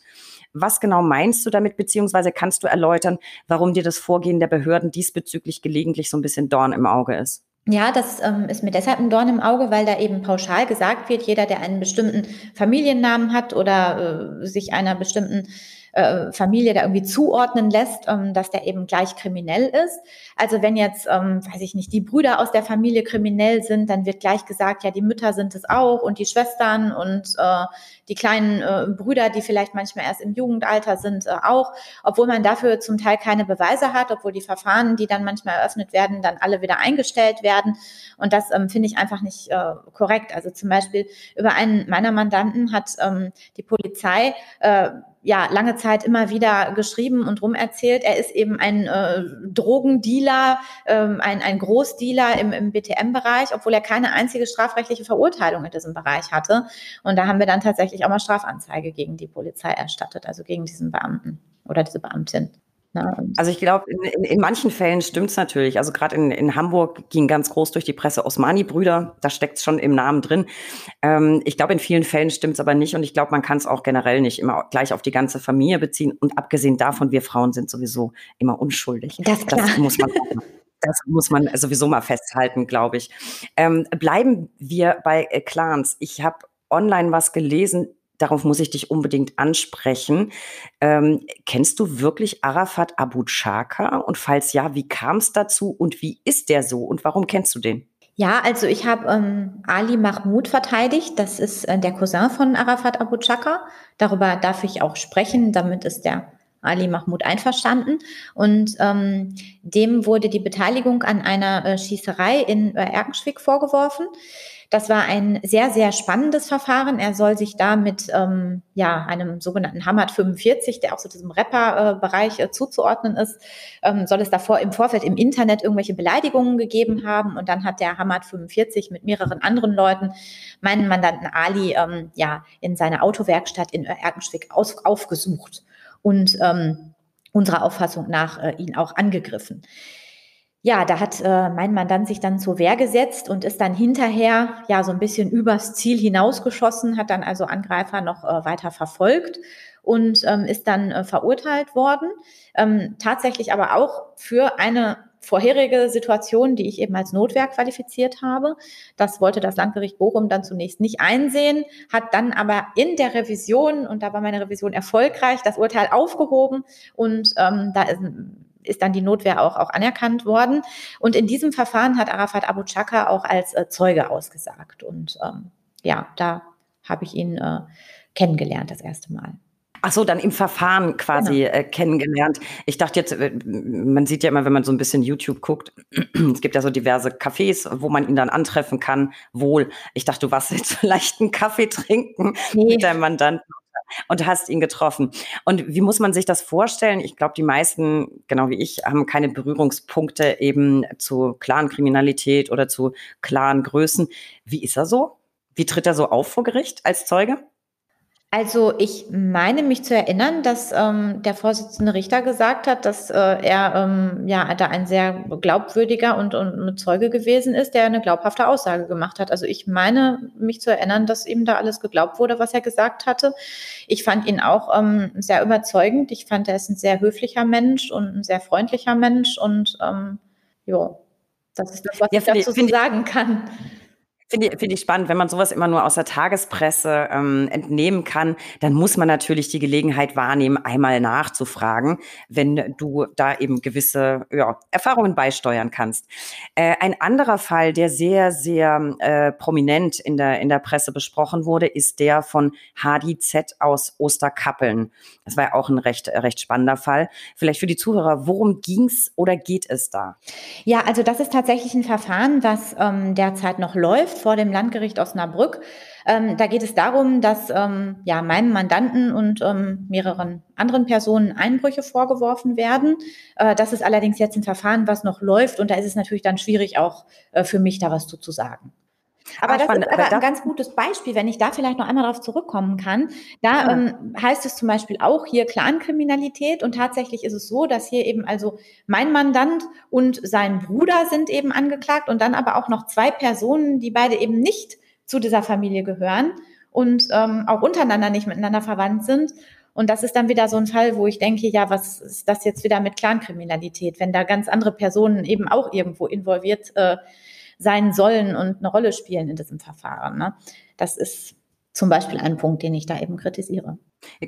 Was genau meinst du damit, beziehungsweise kannst du erläutern, warum dir das Vorgehen der Behörden diesbezüglich gelegentlich so ein bisschen Dorn im Auge ist? Ja, das ähm, ist mir deshalb ein Dorn im Auge, weil da eben pauschal gesagt wird, jeder, der einen bestimmten Familiennamen hat oder äh, sich einer bestimmten äh, Familie da irgendwie zuordnen lässt, ähm, dass der eben gleich kriminell ist. Also wenn jetzt, ähm, weiß ich nicht, die Brüder aus der Familie kriminell sind, dann wird gleich gesagt, ja, die Mütter sind es auch und die Schwestern und äh, die kleinen äh, Brüder, die vielleicht manchmal erst im Jugendalter sind, äh, auch, obwohl man dafür zum Teil keine Beweise hat, obwohl die Verfahren, die dann manchmal eröffnet werden, dann alle wieder eingestellt werden. Und das ähm, finde ich einfach nicht äh, korrekt. Also zum Beispiel über einen meiner Mandanten hat ähm, die Polizei äh, ja lange Zeit immer wieder geschrieben und rumerzählt. Er ist eben ein äh, Drogendealer, ähm, ein, ein Großdealer im, im BTM-Bereich, obwohl er keine einzige strafrechtliche Verurteilung in diesem Bereich hatte. Und da haben wir dann tatsächlich auch mal Strafanzeige gegen die Polizei erstattet, also gegen diesen Beamten oder diese Beamtin. Ne? Also ich glaube, in, in, in, manchen Fällen stimmt es natürlich. Also gerade in, in Hamburg ging ganz groß durch die Presse Osmani-Brüder, da steckt es schon im Namen drin. Ähm, ich glaube, in vielen Fällen stimmt es aber nicht und ich glaube, man kann es auch generell nicht immer gleich auf die ganze Familie beziehen. Und abgesehen davon, wir Frauen sind sowieso immer unschuldig. Das, das muss man Das muss man sowieso mal festhalten, glaube ich. Ähm, bleiben wir bei Clans. Ich habe online was gelesen, darauf muss ich dich unbedingt ansprechen. Ähm, kennst du wirklich Arafat Abu Chaka? Und falls ja, wie kam es dazu und wie ist der so und warum kennst du den? Ja, also ich habe ähm, Ali Mahmoud verteidigt. Das ist äh, der Cousin von Arafat Abu Chaka. Darüber darf ich auch sprechen. Damit ist der Ali Mahmoud einverstanden und ähm, dem wurde die Beteiligung an einer äh, Schießerei in äh, Erkenschwick vorgeworfen. Das war ein sehr, sehr spannendes Verfahren. Er soll sich da mit ähm, ja, einem sogenannten Hamad 45, der auch so diesem Rapper-Bereich äh, zuzuordnen ist, ähm, soll es davor im Vorfeld im Internet irgendwelche Beleidigungen gegeben haben. Und dann hat der Hamad 45 mit mehreren anderen Leuten meinen Mandanten Ali ähm, ja, in seine Autowerkstatt in Erkenschwick aus, aufgesucht und ähm, unserer Auffassung nach äh, ihn auch angegriffen ja, da hat äh, mein Mandant sich dann zur Wehr gesetzt und ist dann hinterher ja so ein bisschen übers Ziel hinausgeschossen, hat dann also Angreifer noch äh, weiter verfolgt und ähm, ist dann äh, verurteilt worden. Ähm, tatsächlich aber auch für eine vorherige Situation, die ich eben als Notwehr qualifiziert habe. Das wollte das Landgericht Bochum dann zunächst nicht einsehen, hat dann aber in der Revision, und da war meine Revision erfolgreich, das Urteil aufgehoben und ähm, da ist ist dann die Notwehr auch, auch anerkannt worden. Und in diesem Verfahren hat Arafat Abu Chaka auch als äh, Zeuge ausgesagt. Und ähm, ja, da habe ich ihn äh, kennengelernt das erste Mal. Ach so, dann im Verfahren quasi genau. äh, kennengelernt. Ich dachte jetzt, äh, man sieht ja immer, wenn man so ein bisschen YouTube guckt, es gibt ja so diverse Cafés, wo man ihn dann antreffen kann. Wohl. Ich dachte, du warst jetzt vielleicht einen Kaffee trinken nee. mit deinem Mandanten und hast ihn getroffen. Und wie muss man sich das vorstellen? Ich glaube, die meisten, genau wie ich, haben keine Berührungspunkte eben zu klaren Kriminalität oder zu klaren Größen. Wie ist er so? Wie tritt er so auf vor Gericht als Zeuge? Also ich meine mich zu erinnern, dass ähm, der Vorsitzende Richter gesagt hat, dass äh, er ähm, ja da ein sehr glaubwürdiger und, und Zeuge gewesen ist, der eine glaubhafte Aussage gemacht hat. Also ich meine mich zu erinnern, dass ihm da alles geglaubt wurde, was er gesagt hatte. Ich fand ihn auch ähm, sehr überzeugend. Ich fand, er ist ein sehr höflicher Mensch und ein sehr freundlicher Mensch und ähm, ja, das ist das, was ja, ich dazu so sagen kann. Finde ich, find ich spannend, wenn man sowas immer nur aus der Tagespresse ähm, entnehmen kann, dann muss man natürlich die Gelegenheit wahrnehmen, einmal nachzufragen, wenn du da eben gewisse ja, Erfahrungen beisteuern kannst. Äh, ein anderer Fall, der sehr, sehr äh, prominent in der, in der Presse besprochen wurde, ist der von Hadi Z aus Osterkappeln. Das war ja auch ein recht, recht spannender Fall. Vielleicht für die Zuhörer, worum ging's oder geht es da? Ja, also das ist tatsächlich ein Verfahren, das ähm, derzeit noch läuft vor dem Landgericht Osnabrück. Ähm, da geht es darum, dass ähm, ja, meinem Mandanten und ähm, mehreren anderen Personen Einbrüche vorgeworfen werden. Äh, das ist allerdings jetzt ein Verfahren, was noch läuft und da ist es natürlich dann schwierig, auch äh, für mich da was zu, zu sagen. Aber das spannend. ist aber ein ganz gutes Beispiel, wenn ich da vielleicht noch einmal darauf zurückkommen kann. Da ja. ähm, heißt es zum Beispiel auch hier Clankriminalität und tatsächlich ist es so, dass hier eben also mein Mandant und sein Bruder sind eben angeklagt und dann aber auch noch zwei Personen, die beide eben nicht zu dieser Familie gehören und ähm, auch untereinander nicht miteinander verwandt sind. Und das ist dann wieder so ein Fall, wo ich denke, ja, was ist das jetzt wieder mit Clankriminalität, wenn da ganz andere Personen eben auch irgendwo involviert äh, sein sollen und eine Rolle spielen in diesem Verfahren. Ne? Das ist zum Beispiel ein Punkt, den ich da eben kritisiere.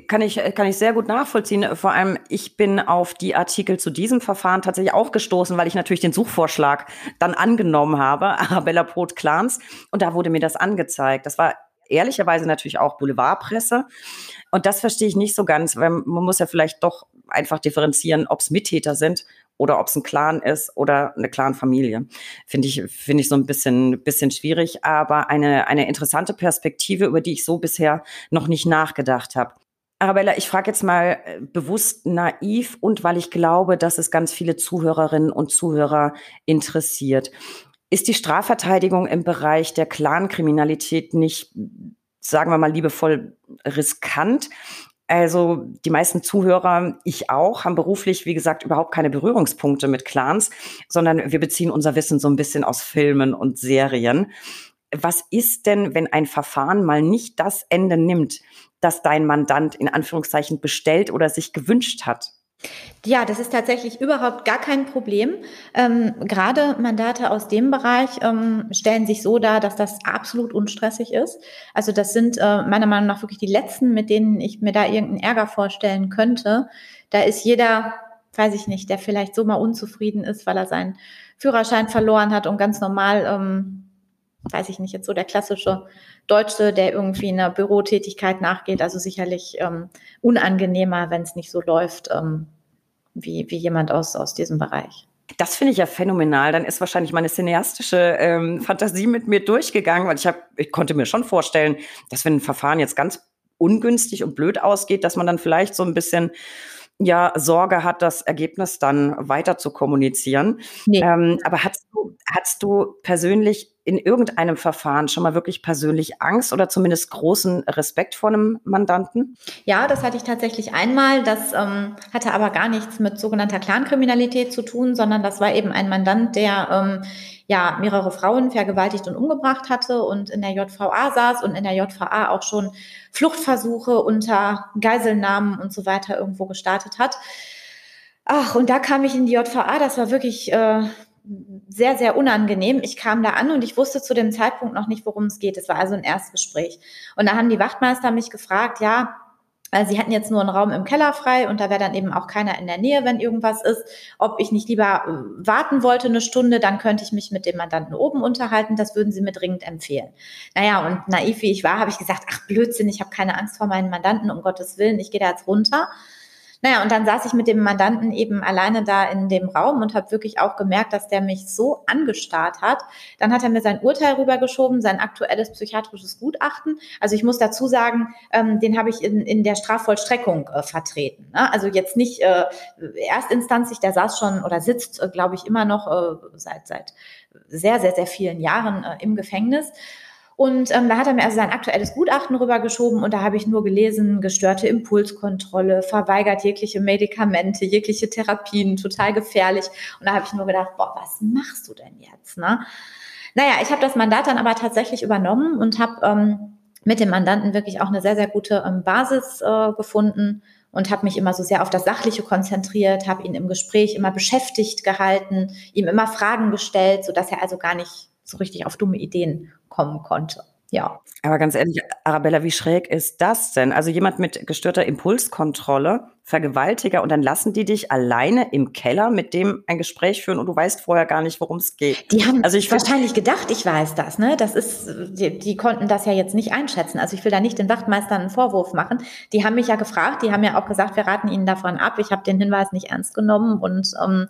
Kann ich, kann ich sehr gut nachvollziehen. Vor allem, ich bin auf die Artikel zu diesem Verfahren tatsächlich auch gestoßen, weil ich natürlich den Suchvorschlag dann angenommen habe, Arabella Brot Clans. Und da wurde mir das angezeigt. Das war ehrlicherweise natürlich auch Boulevardpresse. Und das verstehe ich nicht so ganz, weil man muss ja vielleicht doch einfach differenzieren, ob es Mittäter sind oder ob es ein Clan ist oder eine Clanfamilie. Finde ich, finde ich so ein bisschen, bisschen schwierig, aber eine, eine interessante Perspektive, über die ich so bisher noch nicht nachgedacht habe. Arabella, ich frage jetzt mal äh, bewusst naiv und weil ich glaube, dass es ganz viele Zuhörerinnen und Zuhörer interessiert. Ist die Strafverteidigung im Bereich der Clankriminalität nicht, sagen wir mal liebevoll, riskant? Also die meisten Zuhörer, ich auch, haben beruflich, wie gesagt, überhaupt keine Berührungspunkte mit Clans, sondern wir beziehen unser Wissen so ein bisschen aus Filmen und Serien. Was ist denn, wenn ein Verfahren mal nicht das Ende nimmt, das dein Mandant in Anführungszeichen bestellt oder sich gewünscht hat? Ja, das ist tatsächlich überhaupt gar kein Problem. Ähm, gerade Mandate aus dem Bereich ähm, stellen sich so dar, dass das absolut unstressig ist. Also das sind äh, meiner Meinung nach wirklich die letzten, mit denen ich mir da irgendeinen Ärger vorstellen könnte. Da ist jeder, weiß ich nicht, der vielleicht so mal unzufrieden ist, weil er seinen Führerschein verloren hat und ganz normal ähm, weiß ich nicht, jetzt so der klassische Deutsche, der irgendwie einer Bürotätigkeit nachgeht. Also sicherlich ähm, unangenehmer, wenn es nicht so läuft ähm, wie, wie jemand aus, aus diesem Bereich. Das finde ich ja phänomenal. Dann ist wahrscheinlich meine cineastische ähm, Fantasie mit mir durchgegangen, weil ich habe, ich konnte mir schon vorstellen, dass wenn ein Verfahren jetzt ganz ungünstig und blöd ausgeht, dass man dann vielleicht so ein bisschen ja Sorge hat, das Ergebnis dann weiter zu kommunizieren. Nee. Ähm, aber hast du, hast du persönlich in irgendeinem Verfahren schon mal wirklich persönlich Angst oder zumindest großen Respekt vor einem Mandanten? Ja, das hatte ich tatsächlich einmal. Das ähm, hatte aber gar nichts mit sogenannter Clankriminalität zu tun, sondern das war eben ein Mandant, der ähm, ja mehrere Frauen vergewaltigt und umgebracht hatte und in der JVA saß und in der JVA auch schon Fluchtversuche unter Geiselnahmen und so weiter irgendwo gestartet hat. Ach, und da kam ich in die JVA. Das war wirklich äh, sehr, sehr unangenehm. Ich kam da an und ich wusste zu dem Zeitpunkt noch nicht, worum es geht. Es war also ein Erstgespräch. Und da haben die Wachtmeister mich gefragt, ja, also sie hatten jetzt nur einen Raum im Keller frei und da wäre dann eben auch keiner in der Nähe, wenn irgendwas ist. Ob ich nicht lieber äh, warten wollte eine Stunde, dann könnte ich mich mit dem Mandanten oben unterhalten. Das würden sie mir dringend empfehlen. Naja, und naiv wie ich war, habe ich gesagt, ach Blödsinn, ich habe keine Angst vor meinen Mandanten, um Gottes Willen, ich gehe da jetzt runter. Naja, und dann saß ich mit dem Mandanten eben alleine da in dem Raum und habe wirklich auch gemerkt, dass der mich so angestarrt hat. Dann hat er mir sein Urteil rübergeschoben, sein aktuelles psychiatrisches Gutachten. Also ich muss dazu sagen, ähm, den habe ich in, in der Strafvollstreckung äh, vertreten. Ne? Also jetzt nicht äh, erstinstanzlich, der saß schon oder sitzt, äh, glaube ich, immer noch äh, seit, seit sehr, sehr, sehr vielen Jahren äh, im Gefängnis. Und ähm, da hat er mir also sein aktuelles Gutachten rübergeschoben und da habe ich nur gelesen, gestörte Impulskontrolle, verweigert jegliche Medikamente, jegliche Therapien, total gefährlich. Und da habe ich nur gedacht, boah, was machst du denn jetzt? Ne? Naja, ich habe das Mandat dann aber tatsächlich übernommen und habe ähm, mit dem Mandanten wirklich auch eine sehr, sehr gute ähm, Basis äh, gefunden und habe mich immer so sehr auf das Sachliche konzentriert, habe ihn im Gespräch immer beschäftigt gehalten, ihm immer Fragen gestellt, sodass er also gar nicht so richtig auf dumme Ideen kommen konnte. Ja. Aber ganz ehrlich, Arabella, wie schräg ist das denn? Also jemand mit gestörter Impulskontrolle, Vergewaltiger und dann lassen die dich alleine im Keller mit dem ein Gespräch führen und du weißt vorher gar nicht, worum es geht. Die haben also ich wahrscheinlich gedacht, ich weiß das, ne? Das ist, die, die, konnten das ja jetzt nicht einschätzen. Also ich will da nicht den Wachtmeistern einen Vorwurf machen. Die haben mich ja gefragt, die haben ja auch gesagt, wir raten ihnen davon ab. Ich habe den Hinweis nicht ernst genommen und ähm,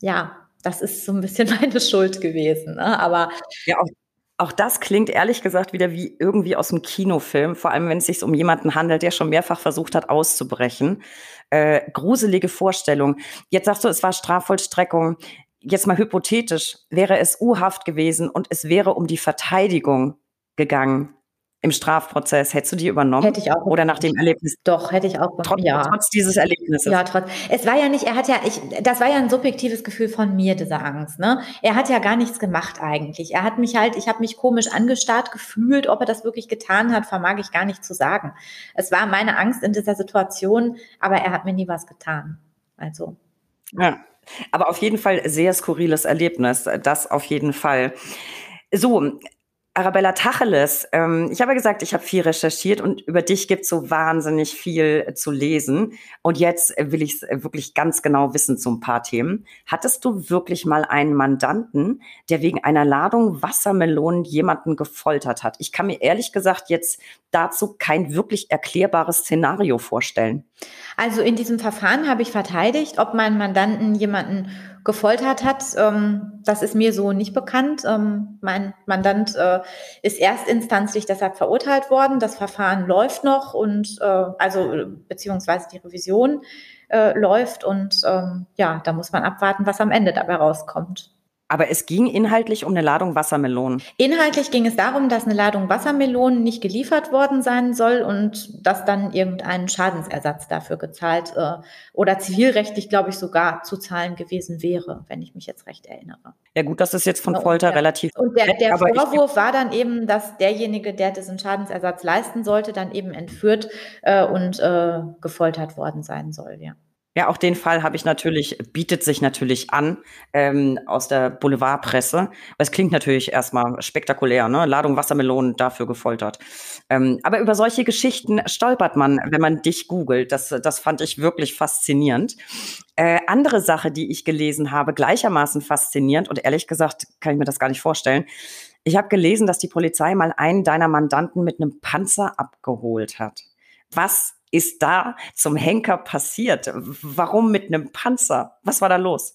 ja, das ist so ein bisschen meine Schuld gewesen. Ne? Aber ja, auch, auch das klingt ehrlich gesagt wieder wie irgendwie aus einem Kinofilm, vor allem wenn es sich um jemanden handelt, der schon mehrfach versucht hat auszubrechen. Äh, gruselige Vorstellung. Jetzt sagst du, es war Strafvollstreckung. Jetzt mal hypothetisch, wäre es U-Haft gewesen und es wäre um die Verteidigung gegangen im Strafprozess. Hättest du die übernommen? Hätte ich auch. Oder nach dem Erlebnis? Doch, hätte ich auch. Trotz, ja. trotz dieses Erlebnisses. Ja, trotz. Es war ja nicht, er hat ja, ich, das war ja ein subjektives Gefühl von mir, diese Angst. Ne? Er hat ja gar nichts gemacht eigentlich. Er hat mich halt, ich habe mich komisch angestarrt gefühlt, ob er das wirklich getan hat, vermag ich gar nicht zu sagen. Es war meine Angst in dieser Situation, aber er hat mir nie was getan. Also. Ja. Aber auf jeden Fall sehr skurriles Erlebnis. Das auf jeden Fall. So, Arabella Tacheles, ähm, ich habe gesagt, ich habe viel recherchiert und über dich gibt es so wahnsinnig viel zu lesen. Und jetzt will ich es wirklich ganz genau wissen zu ein paar Themen. Hattest du wirklich mal einen Mandanten, der wegen einer Ladung Wassermelonen jemanden gefoltert hat? Ich kann mir ehrlich gesagt jetzt dazu kein wirklich erklärbares Szenario vorstellen. Also in diesem Verfahren habe ich verteidigt, ob mein Mandanten jemanden gefoltert hat. Ähm, das ist mir so nicht bekannt. Ähm, mein Mandant äh, ist erstinstanzlich deshalb verurteilt worden. Das Verfahren läuft noch und äh, also beziehungsweise die Revision äh, läuft und ähm, ja, da muss man abwarten, was am Ende dabei rauskommt. Aber es ging inhaltlich um eine Ladung Wassermelonen. Inhaltlich ging es darum, dass eine Ladung Wassermelonen nicht geliefert worden sein soll und dass dann irgendein Schadensersatz dafür gezahlt äh, oder zivilrechtlich, glaube ich, sogar zu zahlen gewesen wäre, wenn ich mich jetzt recht erinnere. Ja gut, das ist jetzt von Folter und relativ. Und der, der Vorwurf war dann eben, dass derjenige, der diesen Schadensersatz leisten sollte, dann eben entführt äh, und äh, gefoltert worden sein soll, ja. Ja, auch den Fall habe ich natürlich, bietet sich natürlich an ähm, aus der Boulevardpresse. Es klingt natürlich erstmal spektakulär, ne? Ladung Wassermelonen dafür gefoltert. Ähm, aber über solche Geschichten stolpert man, wenn man dich googelt. Das, das fand ich wirklich faszinierend. Äh, andere Sache, die ich gelesen habe, gleichermaßen faszinierend und ehrlich gesagt kann ich mir das gar nicht vorstellen. Ich habe gelesen, dass die Polizei mal einen deiner Mandanten mit einem Panzer abgeholt hat. Was ist da zum Henker passiert? Warum mit einem Panzer? Was war da los?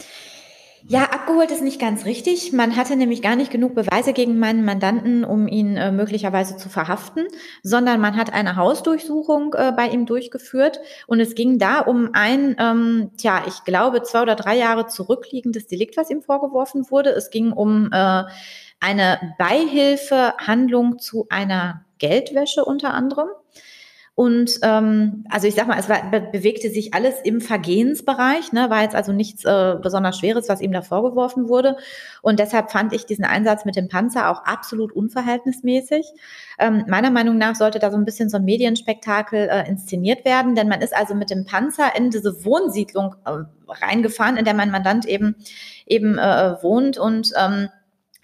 Ja, abgeholt ist nicht ganz richtig. Man hatte nämlich gar nicht genug Beweise gegen meinen Mandanten, um ihn äh, möglicherweise zu verhaften, sondern man hat eine Hausdurchsuchung äh, bei ihm durchgeführt und es ging da um ein, ähm, tja, ich glaube, zwei oder drei Jahre zurückliegendes Delikt, was ihm vorgeworfen wurde. Es ging um äh, eine Beihilfehandlung zu einer Geldwäsche unter anderem. Und ähm, also ich sag mal, es war, be bewegte sich alles im Vergehensbereich, ne, war jetzt also nichts äh, besonders Schweres, was ihm da vorgeworfen wurde. Und deshalb fand ich diesen Einsatz mit dem Panzer auch absolut unverhältnismäßig. Ähm, meiner Meinung nach sollte da so ein bisschen so ein Medienspektakel äh, inszeniert werden, denn man ist also mit dem Panzer in diese Wohnsiedlung äh, reingefahren, in der mein Mandant eben eben äh, wohnt und ähm,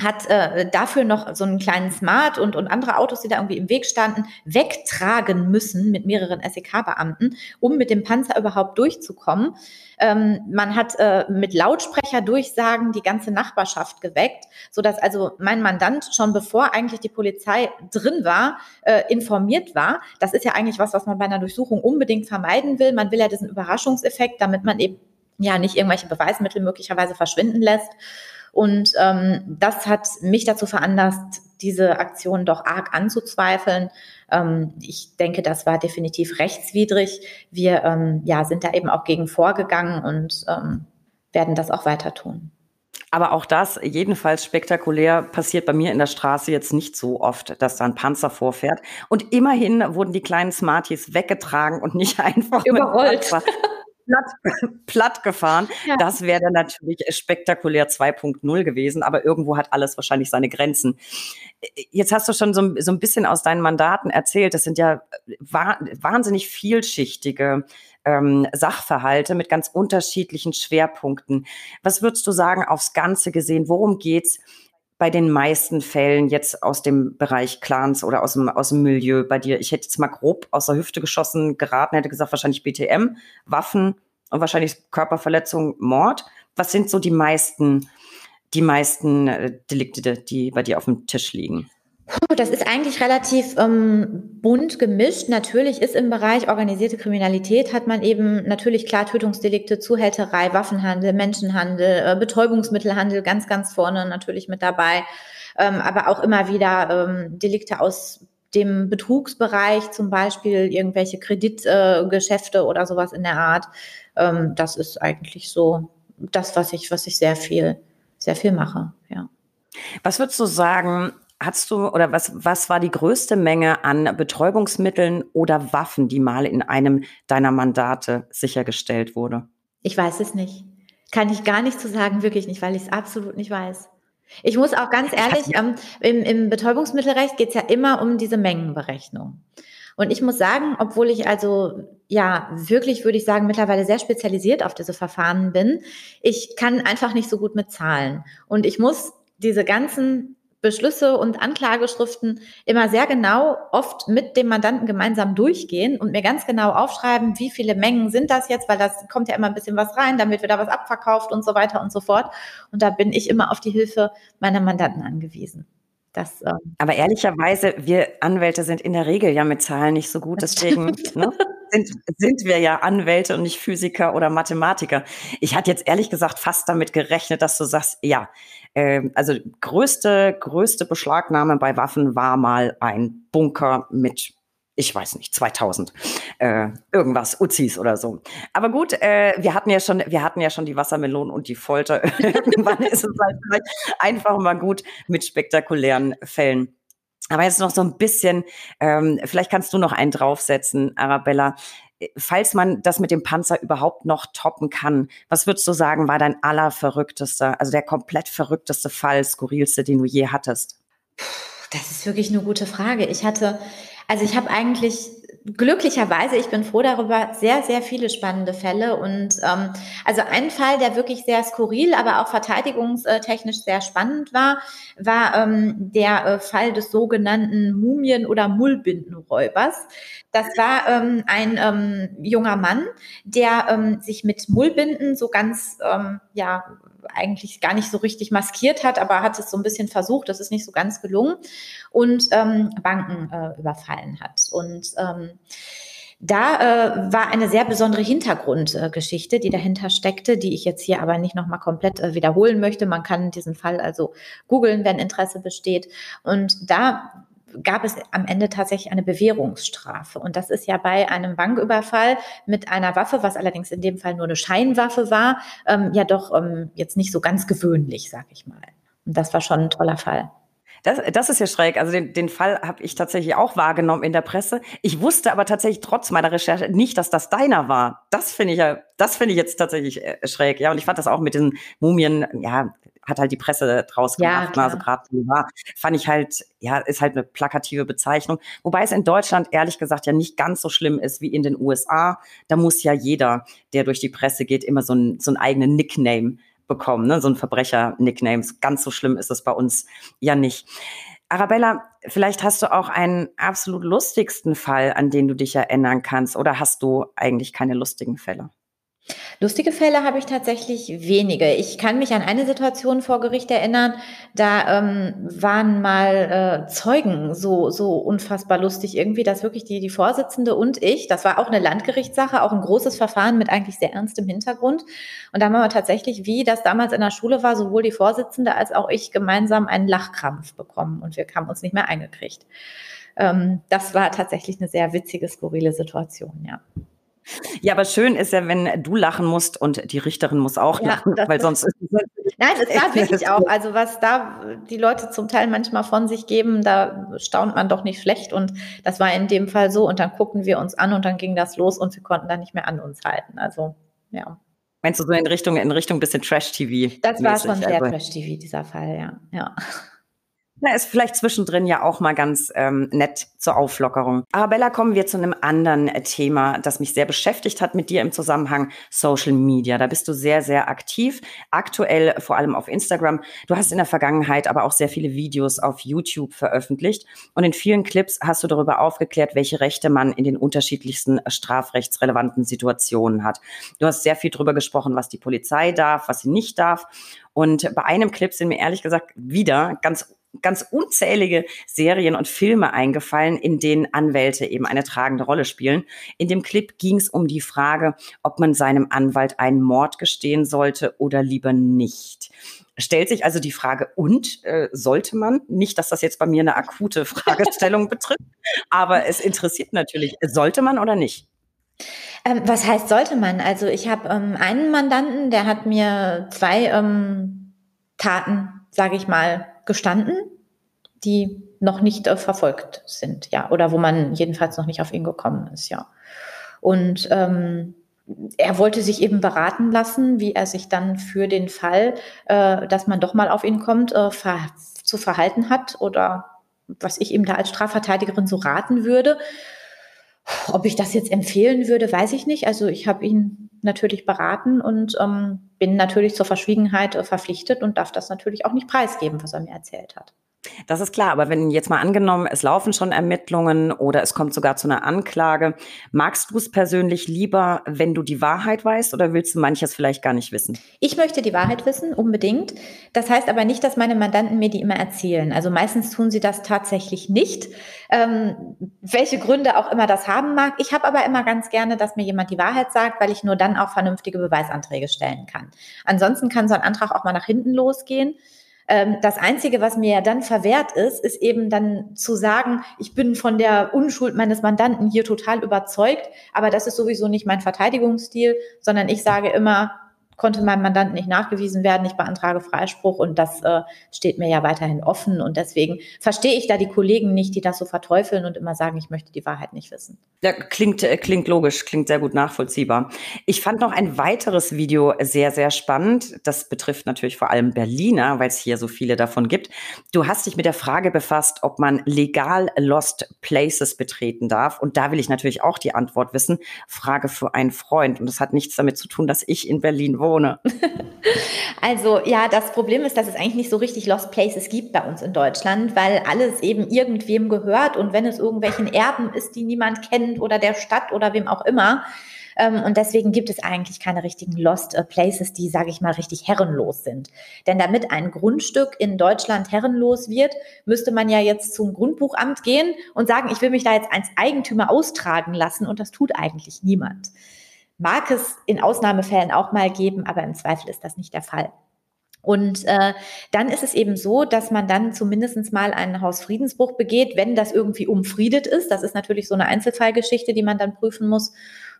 hat äh, dafür noch so einen kleinen Smart und, und andere Autos, die da irgendwie im Weg standen, wegtragen müssen mit mehreren SEK-Beamten, um mit dem Panzer überhaupt durchzukommen. Ähm, man hat äh, mit Lautsprecherdurchsagen die ganze Nachbarschaft geweckt, so dass also mein Mandant schon bevor eigentlich die Polizei drin war, äh, informiert war. Das ist ja eigentlich was, was man bei einer Durchsuchung unbedingt vermeiden will. Man will ja diesen Überraschungseffekt, damit man eben ja nicht irgendwelche Beweismittel möglicherweise verschwinden lässt. Und ähm, das hat mich dazu veranlasst, diese Aktion doch arg anzuzweifeln. Ähm, ich denke, das war definitiv rechtswidrig. Wir ähm, ja, sind da eben auch gegen vorgegangen und ähm, werden das auch weiter tun. Aber auch das, jedenfalls spektakulär, passiert bei mir in der Straße jetzt nicht so oft, dass da ein Panzer vorfährt. Und immerhin wurden die kleinen Smarties weggetragen und nicht einfach überrollt platt, platt gefahren. Ja. Das wäre dann natürlich spektakulär 2.0 gewesen, aber irgendwo hat alles wahrscheinlich seine Grenzen. Jetzt hast du schon so, so ein bisschen aus deinen Mandaten erzählt. Das sind ja wahnsinnig vielschichtige ähm, Sachverhalte mit ganz unterschiedlichen Schwerpunkten. Was würdest du sagen aufs Ganze gesehen? Worum geht's? Bei den meisten Fällen jetzt aus dem Bereich Clans oder aus dem, aus dem Milieu bei dir? Ich hätte jetzt mal grob aus der Hüfte geschossen geraten, hätte gesagt, wahrscheinlich BTM, Waffen und wahrscheinlich Körperverletzung, Mord. Was sind so die meisten, die meisten äh, Delikte, die bei dir auf dem Tisch liegen? Das ist eigentlich relativ ähm, bunt gemischt. Natürlich ist im Bereich organisierte Kriminalität hat man eben natürlich klar Tötungsdelikte, Zuhälterei, Waffenhandel, Menschenhandel, äh, Betäubungsmittelhandel ganz, ganz vorne natürlich mit dabei. Ähm, aber auch immer wieder ähm, Delikte aus dem Betrugsbereich, zum Beispiel irgendwelche Kreditgeschäfte äh, oder sowas in der Art. Ähm, das ist eigentlich so das, was ich, was ich sehr viel, sehr viel mache, ja. Was würdest du sagen, Hast du oder was, was war die größte Menge an Betäubungsmitteln oder Waffen, die mal in einem deiner Mandate sichergestellt wurde? Ich weiß es nicht. Kann ich gar nicht zu sagen, wirklich nicht, weil ich es absolut nicht weiß. Ich muss auch ganz ehrlich, ähm, im, im Betäubungsmittelrecht geht es ja immer um diese Mengenberechnung. Und ich muss sagen, obwohl ich also ja wirklich, würde ich sagen, mittlerweile sehr spezialisiert auf diese Verfahren bin, ich kann einfach nicht so gut mit Zahlen. Und ich muss diese ganzen Beschlüsse und Anklageschriften immer sehr genau, oft mit dem Mandanten gemeinsam durchgehen und mir ganz genau aufschreiben, wie viele Mengen sind das jetzt, weil das kommt ja immer ein bisschen was rein, damit wird da was abverkauft und so weiter und so fort. Und da bin ich immer auf die Hilfe meiner Mandanten angewiesen. Das, ähm Aber ehrlicherweise, wir Anwälte sind in der Regel ja mit Zahlen nicht so gut, deswegen ne, sind, sind wir ja Anwälte und nicht Physiker oder Mathematiker. Ich hatte jetzt ehrlich gesagt fast damit gerechnet, dass du sagst, ja, äh, also größte, größte Beschlagnahme bei Waffen war mal ein Bunker mit ich weiß nicht, 2000, äh, irgendwas, Uzis oder so. Aber gut, äh, wir hatten ja schon, wir hatten ja schon die Wassermelonen und die Folter. Irgendwann ist es halt einfach mal gut mit spektakulären Fällen. Aber jetzt noch so ein bisschen, ähm, vielleicht kannst du noch einen draufsetzen, Arabella. Falls man das mit dem Panzer überhaupt noch toppen kann, was würdest du sagen, war dein allerverrücktester, also der komplett verrückteste Fall, skurrilste, den du je hattest? Das ist wirklich eine gute Frage. Ich hatte, also ich habe eigentlich glücklicherweise, ich bin froh darüber, sehr, sehr viele spannende Fälle. Und ähm, also ein Fall, der wirklich sehr skurril, aber auch verteidigungstechnisch sehr spannend war, war ähm, der äh, Fall des sogenannten Mumien- oder Mullbindenräubers. Das war ähm, ein ähm, junger Mann, der ähm, sich mit Mullbinden so ganz, ähm, ja, eigentlich gar nicht so richtig maskiert hat, aber hat es so ein bisschen versucht, das ist nicht so ganz gelungen und ähm, Banken äh, überfallen hat. Und ähm, da äh, war eine sehr besondere Hintergrundgeschichte, äh, die dahinter steckte, die ich jetzt hier aber nicht nochmal komplett äh, wiederholen möchte. Man kann diesen Fall also googeln, wenn Interesse besteht. Und da gab es am Ende tatsächlich eine Bewährungsstrafe. Und das ist ja bei einem Banküberfall mit einer Waffe, was allerdings in dem Fall nur eine Scheinwaffe war, ähm, ja doch ähm, jetzt nicht so ganz gewöhnlich, sag ich mal. Und das war schon ein toller Fall. Das, das ist ja schräg. Also den, den Fall habe ich tatsächlich auch wahrgenommen in der Presse. Ich wusste aber tatsächlich trotz meiner Recherche nicht, dass das deiner war. Das finde ich ja, das finde ich jetzt tatsächlich äh, schräg. Ja, und ich fand das auch mit diesen Mumien, ja, hat halt die Presse draus gemacht. Ja, also gerade war, fand ich halt, ja, ist halt eine plakative Bezeichnung. Wobei es in Deutschland ehrlich gesagt ja nicht ganz so schlimm ist wie in den USA. Da muss ja jeder, der durch die Presse geht, immer so ein so ein eigenen Nickname bekommen, ne? so ein Verbrecher-Nickname. Ganz so schlimm ist es bei uns ja nicht. Arabella, vielleicht hast du auch einen absolut lustigsten Fall, an den du dich erinnern kannst, oder hast du eigentlich keine lustigen Fälle? Lustige Fälle habe ich tatsächlich wenige. Ich kann mich an eine Situation vor Gericht erinnern, da ähm, waren mal äh, Zeugen so, so unfassbar lustig irgendwie, dass wirklich die, die Vorsitzende und ich, das war auch eine Landgerichtssache, auch ein großes Verfahren mit eigentlich sehr ernstem Hintergrund. Und da haben wir tatsächlich, wie das damals in der Schule war, sowohl die Vorsitzende als auch ich gemeinsam einen Lachkrampf bekommen und wir haben uns nicht mehr eingekriegt. Ähm, das war tatsächlich eine sehr witzige, skurrile Situation, ja. Ja, aber schön ist ja, wenn du lachen musst und die Richterin muss auch ja, lachen, weil sonst ist es Nein, es war wirklich auch. Also was da die Leute zum Teil manchmal von sich geben, da staunt man doch nicht schlecht. Und das war in dem Fall so. Und dann gucken wir uns an und dann ging das los und wir konnten da nicht mehr an uns halten. Also ja. Meinst du so in Richtung in Richtung bisschen Trash TV? Das war schon sehr also. Trash TV dieser Fall, ja. Ja. Na, ist vielleicht zwischendrin ja auch mal ganz ähm, nett zur Auflockerung. Arabella, kommen wir zu einem anderen äh, Thema, das mich sehr beschäftigt hat mit dir im Zusammenhang Social Media. Da bist du sehr, sehr aktiv, aktuell vor allem auf Instagram. Du hast in der Vergangenheit aber auch sehr viele Videos auf YouTube veröffentlicht und in vielen Clips hast du darüber aufgeklärt, welche Rechte man in den unterschiedlichsten strafrechtsrelevanten Situationen hat. Du hast sehr viel darüber gesprochen, was die Polizei darf, was sie nicht darf. Und bei einem Clip sind mir ehrlich gesagt wieder ganz ganz unzählige Serien und Filme eingefallen, in denen Anwälte eben eine tragende Rolle spielen. In dem Clip ging es um die Frage, ob man seinem Anwalt einen Mord gestehen sollte oder lieber nicht. Stellt sich also die Frage, und äh, sollte man? Nicht, dass das jetzt bei mir eine akute Fragestellung betrifft, aber es interessiert natürlich, sollte man oder nicht? Ähm, was heißt sollte man? Also ich habe ähm, einen Mandanten, der hat mir zwei ähm, Taten, sage ich mal, gestanden, die noch nicht äh, verfolgt sind, ja, oder wo man jedenfalls noch nicht auf ihn gekommen ist, ja. Und ähm, er wollte sich eben beraten lassen, wie er sich dann für den Fall, äh, dass man doch mal auf ihn kommt, äh, ver zu verhalten hat oder was ich ihm da als Strafverteidigerin so raten würde. Ob ich das jetzt empfehlen würde, weiß ich nicht. Also ich habe ihn natürlich beraten und ähm, bin natürlich zur Verschwiegenheit äh, verpflichtet und darf das natürlich auch nicht preisgeben, was er mir erzählt hat. Das ist klar, aber wenn jetzt mal angenommen, es laufen schon Ermittlungen oder es kommt sogar zu einer Anklage, magst du es persönlich lieber, wenn du die Wahrheit weißt oder willst du manches vielleicht gar nicht wissen? Ich möchte die Wahrheit wissen, unbedingt. Das heißt aber nicht, dass meine Mandanten mir die immer erzählen. Also meistens tun sie das tatsächlich nicht, ähm, welche Gründe auch immer das haben mag. Ich habe aber immer ganz gerne, dass mir jemand die Wahrheit sagt, weil ich nur dann auch vernünftige Beweisanträge stellen kann. Ansonsten kann so ein Antrag auch mal nach hinten losgehen. Ähm, das Einzige, was mir ja dann verwehrt ist, ist eben dann zu sagen, ich bin von der Unschuld meines Mandanten hier total überzeugt, aber das ist sowieso nicht mein Verteidigungsstil, sondern ich sage immer, konnte meinem Mandanten nicht nachgewiesen werden. Ich beantrage Freispruch und das äh, steht mir ja weiterhin offen. Und deswegen verstehe ich da die Kollegen nicht, die das so verteufeln und immer sagen, ich möchte die Wahrheit nicht wissen. Ja, klingt, äh, klingt logisch, klingt sehr gut nachvollziehbar. Ich fand noch ein weiteres Video sehr, sehr spannend. Das betrifft natürlich vor allem Berliner, weil es hier so viele davon gibt. Du hast dich mit der Frage befasst, ob man legal Lost Places betreten darf. Und da will ich natürlich auch die Antwort wissen. Frage für einen Freund. Und das hat nichts damit zu tun, dass ich in Berlin wohne wohne. Also ja, das Problem ist, dass es eigentlich nicht so richtig Lost Places gibt bei uns in Deutschland, weil alles eben irgendwem gehört und wenn es irgendwelchen Erben ist, die niemand kennt oder der Stadt oder wem auch immer, Ähm, und deswegen gibt es eigentlich keine richtigen Lost äh, Places, die, sage ich mal, richtig herrenlos sind. Denn damit ein Grundstück in Deutschland herrenlos wird, müsste man ja jetzt zum Grundbuchamt gehen und sagen, ich will mich da jetzt als Eigentümer austragen lassen. Und das tut eigentlich niemand. Mag es in Ausnahmefällen auch mal geben, aber im Zweifel ist das nicht der Fall. Und äh, dann ist es eben so, dass man dann zumindest mal einen Hausfriedensbruch begeht, wenn das irgendwie umfriedet ist. Das ist natürlich so eine Einzelfallgeschichte, die man dann prüfen muss.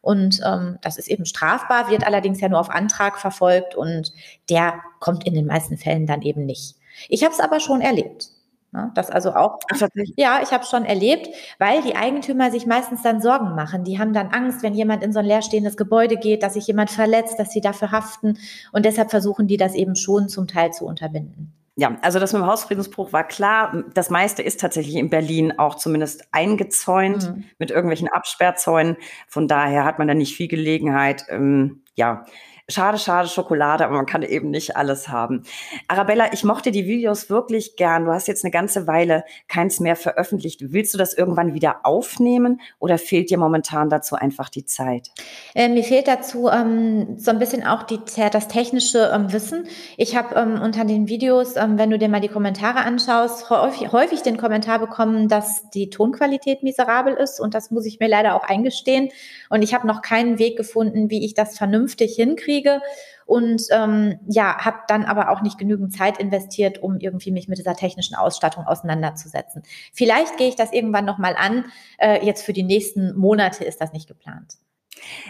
Und ähm, das ist eben strafbar, wird allerdings ja nur auf Antrag verfolgt und der kommt in den meisten Fällen dann eben nicht. Ich habe es aber schon erlebt. Ne? Das also auch. Ach, ja, ich habe schon erlebt, weil die Eigentümer sich meistens dann Sorgen machen. Die haben dann Angst, wenn jemand in so ein leerstehendes Gebäude geht, dass sich jemand verletzt, dass sie dafür haften. Und deshalb versuchen die das eben schon zum Teil zu unterbinden. Ja, also das mit dem Hausfriedensbruch war klar. Das meiste ist tatsächlich in Berlin auch zumindest eingezäunt mhm. mit irgendwelchen Absperrzäunen. Von daher hat man da nicht viel Gelegenheit, ähm, ja, Schade, schade Schokolade, aber man kann eben nicht alles haben. Arabella, ich mochte die Videos wirklich gern. Du hast jetzt eine ganze Weile keins mehr veröffentlicht. Willst du das irgendwann wieder aufnehmen oder fehlt dir momentan dazu einfach die Zeit? Äh, mir fehlt dazu ähm, so ein bisschen auch die, das technische ähm, Wissen. Ich habe ähm, unter den Videos, ähm, wenn du dir mal die Kommentare anschaust, häufig, häufig den Kommentar bekommen, dass die Tonqualität miserabel ist und das muss ich mir leider auch eingestehen. Und ich habe noch keinen Weg gefunden, wie ich das vernünftig hinkriege hinkriege und ähm, ja, habe dann aber auch nicht genügend Zeit investiert, um irgendwie mich mit dieser technischen Ausstattung auseinanderzusetzen. Vielleicht gehe ich das irgendwann noch mal an. Äh, jetzt für die nächsten Monate ist das nicht geplant.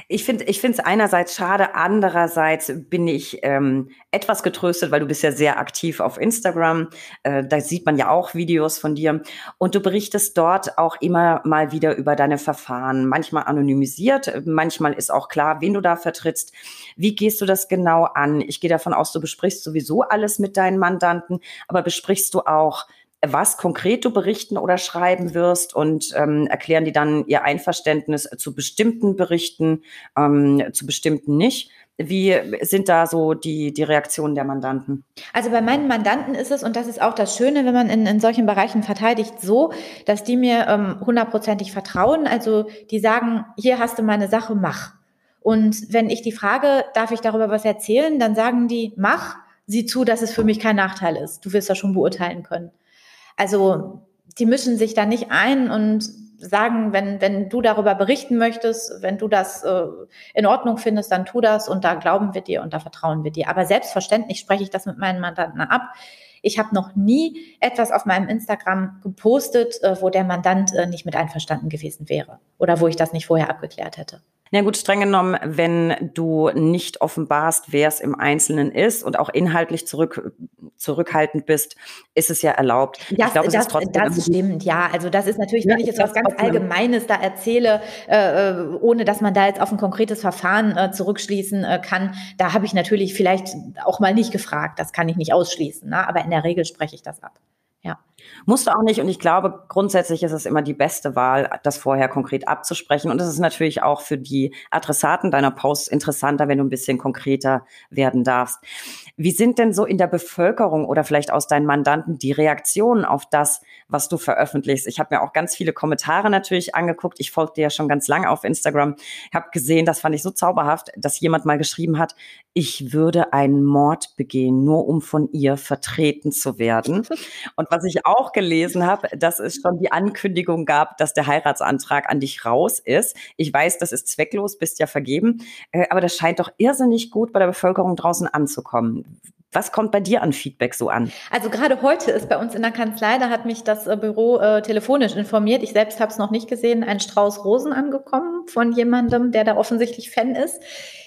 Ich finde ich finde es einerseits schade, andererseits bin ich ähm, etwas getröstet, weil du bist ja sehr aktiv auf Instagram. Äh, da sieht man ja auch Videos von dir und du berichtest dort auch immer mal wieder über deine Verfahren. Manchmal anonymisiert, manchmal ist auch klar, wen du da vertrittst. Wie gehst du das genau an? Ich gehe davon aus, du besprichst sowieso alles mit deinen Mandanten, aber besprichst du auch was konkret du berichten oder schreiben wirst und ähm, erklären die dann ihr Einverständnis zu bestimmten Berichten, ähm, zu bestimmten nicht. Wie sind da so die, die Reaktionen der Mandanten? Also bei meinen Mandanten ist es, und das ist auch das Schöne, wenn man in, in solchen Bereichen verteidigt, so, dass die mir ähm, hundertprozentig vertrauen. Also die sagen, hier hast du meine Sache, mach. Und wenn ich die frage, darf ich darüber was erzählen, dann sagen die, mach, sieh zu, dass es für mich kein Nachteil ist. Du wirst das schon beurteilen können. Also die mischen sich da nicht ein und sagen, wenn, wenn du darüber berichten möchtest, wenn du das äh, in Ordnung findest, dann tu das und da glauben wir dir und da vertrauen wir dir. Aber selbstverständlich spreche ich das mit meinen Mandanten ab. Ich habe noch nie etwas auf meinem Instagram gepostet, äh, wo der Mandant äh, nicht mit einverstanden gewesen wäre oder wo ich das nicht vorher abgeklärt hätte. Na gut, streng genommen, wenn du nicht offenbarst, wer es im Einzelnen ist und auch inhaltlich zurück, zurückhaltend bist, ist es ja erlaubt. Das, ich glaube, das, das stimmt, ja. Also das ist natürlich, wenn ja, ich jetzt was ganz Allgemeines da erzähle, äh, äh, ohne dass man da jetzt auf ein konkretes Verfahren äh, zurückschließen äh, kann, da habe ich natürlich vielleicht auch mal nicht gefragt. Das kann ich nicht ausschließen. Ne? Aber in der Regel spreche ich das ab. Ja. Musst du auch nicht. Und ich glaube, grundsätzlich ist es immer die beste Wahl, das vorher konkret abzusprechen. Und es ist natürlich auch für die Adressaten deiner Posts interessanter, wenn du ein bisschen konkreter werden darfst. Wie sind denn so in der Bevölkerung oder vielleicht aus deinen Mandanten die Reaktionen auf das, was du veröffentlichst? Ich habe mir auch ganz viele Kommentare natürlich angeguckt. Ich folge dir ja schon ganz lange auf Instagram. Ich habe gesehen, das fand ich so zauberhaft, dass jemand mal geschrieben hat, ich würde einen Mord begehen, nur um von ihr vertreten zu werden. Und was ich auch gelesen habe, dass es schon die Ankündigung gab, dass der Heiratsantrag an dich raus ist. Ich weiß, das ist zwecklos, bist ja vergeben, äh, aber das scheint doch irrsinnig gut bei der Bevölkerung draußen anzukommen. Was kommt bei dir an Feedback so an? Also gerade heute ist bei uns in der Kanzlei, da hat mich das äh, Büro äh, telefonisch informiert. Ich selbst habe es noch nicht gesehen, ein Strauß Rosen angekommen von jemandem, der da offensichtlich Fan ist.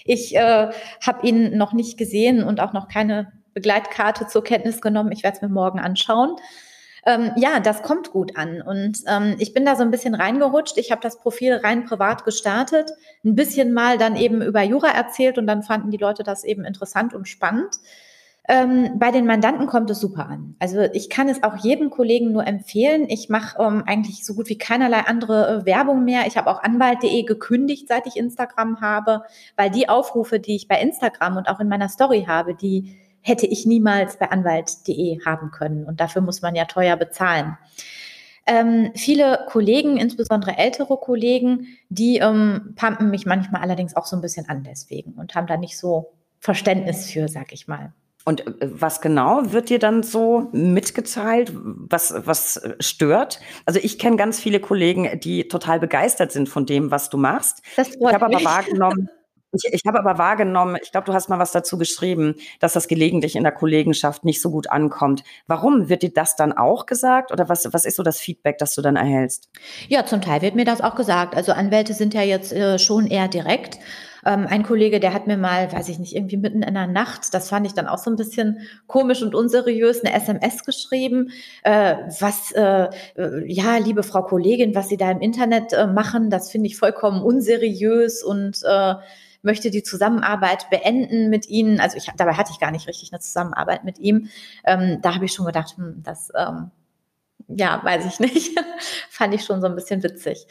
Ich äh, habe ihn noch nicht gesehen und auch noch keine Begleitkarte zur Kenntnis genommen. Ich werde es mir morgen anschauen. Ähm, ja, das kommt gut an. Und ähm, ich bin da so ein bisschen reingerutscht. Ich habe das Profil rein privat gestartet, ein bisschen mal dann eben über Jura erzählt und dann fanden die Leute das eben interessant und spannend. Ähm, bei den Mandanten kommt es super an. Also ich kann es auch jedem Kollegen nur empfehlen. Ich mache ähm, eigentlich so gut wie keinerlei andere äh, Werbung mehr. Ich habe auch anwalt.de gekündigt, seit ich Instagram habe, weil die Aufrufe, die ich bei Instagram und auch in meiner Story habe, die hätte ich niemals bei anwalt.de haben können. Und dafür muss man ja teuer bezahlen. Ähm, viele Kollegen, insbesondere ältere Kollegen, die ähm, pumpen mich manchmal allerdings auch so ein bisschen an deswegen und haben da nicht so Verständnis für, sag ich mal. Und äh, was genau wird dir dann so mitgeteilt? Was, was stört? Also ich kenne ganz viele Kollegen, die total begeistert sind von dem, was du machst. Ich habe aber wahrgenommen, ich, ich habe aber wahrgenommen, ich glaube, du hast mal was dazu geschrieben, dass das gelegentlich in der Kollegenschaft nicht so gut ankommt. Warum wird dir das dann auch gesagt oder was, was ist so das Feedback, das du dann erhältst? Ja, zum Teil wird mir das auch gesagt. Also Anwälte sind ja jetzt äh, schon eher direkt. Ähm, ein Kollege, der hat mir mal, weiß ich nicht, irgendwie mitten in der Nacht, das fand ich dann auch so ein bisschen komisch und unseriös, eine SMS geschrieben, äh, was, äh, äh, ja, liebe Frau Kollegin, was Sie da im Internet äh, machen, das finde ich vollkommen unseriös und äh, möchte die Zusammenarbeit beenden mit Ihnen. Also ich, dabei hatte ich gar nicht richtig eine Zusammenarbeit mit ihm. Ähm, da habe ich schon gedacht, hm, das, ähm, ja, weiß ich nicht. Fand ich schon so ein bisschen witzig.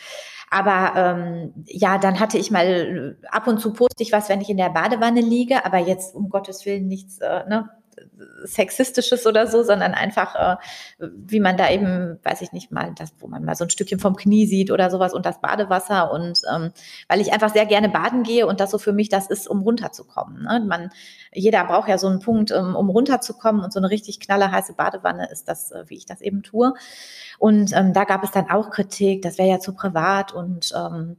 Aber ähm, ja, dann hatte ich mal ab und zu poste ich was, wenn ich in der Badewanne liege, aber jetzt um Gottes Willen nichts, äh, ne? Sexistisches oder so, sondern einfach, äh, wie man da eben, weiß ich nicht mal, das, wo man mal so ein Stückchen vom Knie sieht oder sowas und das Badewasser und ähm, weil ich einfach sehr gerne baden gehe und das so für mich das ist, um runterzukommen. Ne? Man, jeder braucht ja so einen Punkt, um, um runterzukommen und so eine richtig knallerheiße Badewanne ist das, äh, wie ich das eben tue. Und ähm, da gab es dann auch Kritik, das wäre ja zu privat und ähm,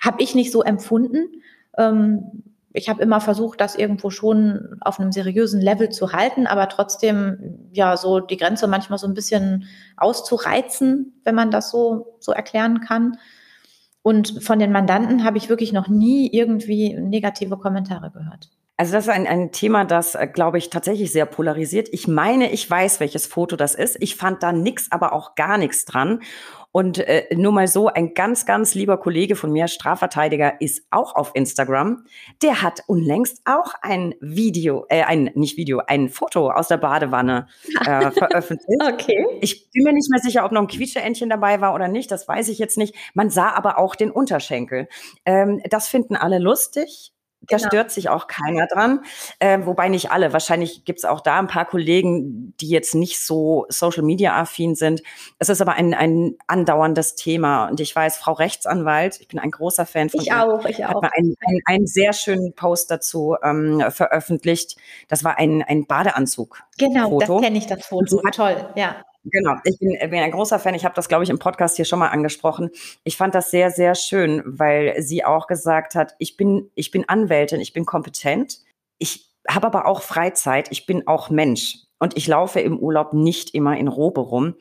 habe ich nicht so empfunden. Ähm, ich habe immer versucht, das irgendwo schon auf einem seriösen Level zu halten, aber trotzdem ja so die Grenze manchmal so ein bisschen auszureizen, wenn man das so so erklären kann. Und von den Mandanten habe ich wirklich noch nie irgendwie negative Kommentare gehört. Also das ist ein, ein Thema, das, äh, glaube ich, tatsächlich sehr polarisiert. Ich meine, ich weiß, welches Foto das ist. Ich fand da nix, aber auch gar nichts dran. Und äh, nur mal so, ein ganz, ganz lieber Kollege von mir, Strafverteidiger, ist auch auf Instagram. Der hat unlängst auch ein Video, äh, ein, nicht Video, ein Foto aus der Badewanne äh, veröffentlicht. okay. Ich bin mir nicht mehr sicher, ob noch ein Quietscheentchen dabei war oder nicht. Das weiß ich jetzt nicht. Man sah aber auch den Unterschenkel. Ähm, das finden alle lustig. Da genau. stört sich auch keiner dran. Äh, wobei nicht alle. Wahrscheinlich gibt es auch da ein paar Kollegen, die jetzt nicht so Social Media affin sind. Es ist aber ein, ein andauerndes Thema. Und ich weiß, Frau Rechtsanwalt, ich bin ein großer Fan von Ich ihr, auch, ich auch. Hat mal einen, einen, einen sehr schönen Post dazu ähm, veröffentlicht. Das war ein, ein Badeanzug. Genau, Foto. das kenne ich, das Foto. Toll, ja. Genau, ich bin, bin ein großer Fan. Ich habe das, glaube ich, im Podcast hier schon mal angesprochen. Ich fand das sehr, sehr schön, weil sie auch gesagt hat, ich bin, ich bin Anwältin, ich bin kompetent. Ich habe aber auch Freizeit. Ich bin auch Mensch. Und ich laufe im Urlaub nicht immer in Robe rum.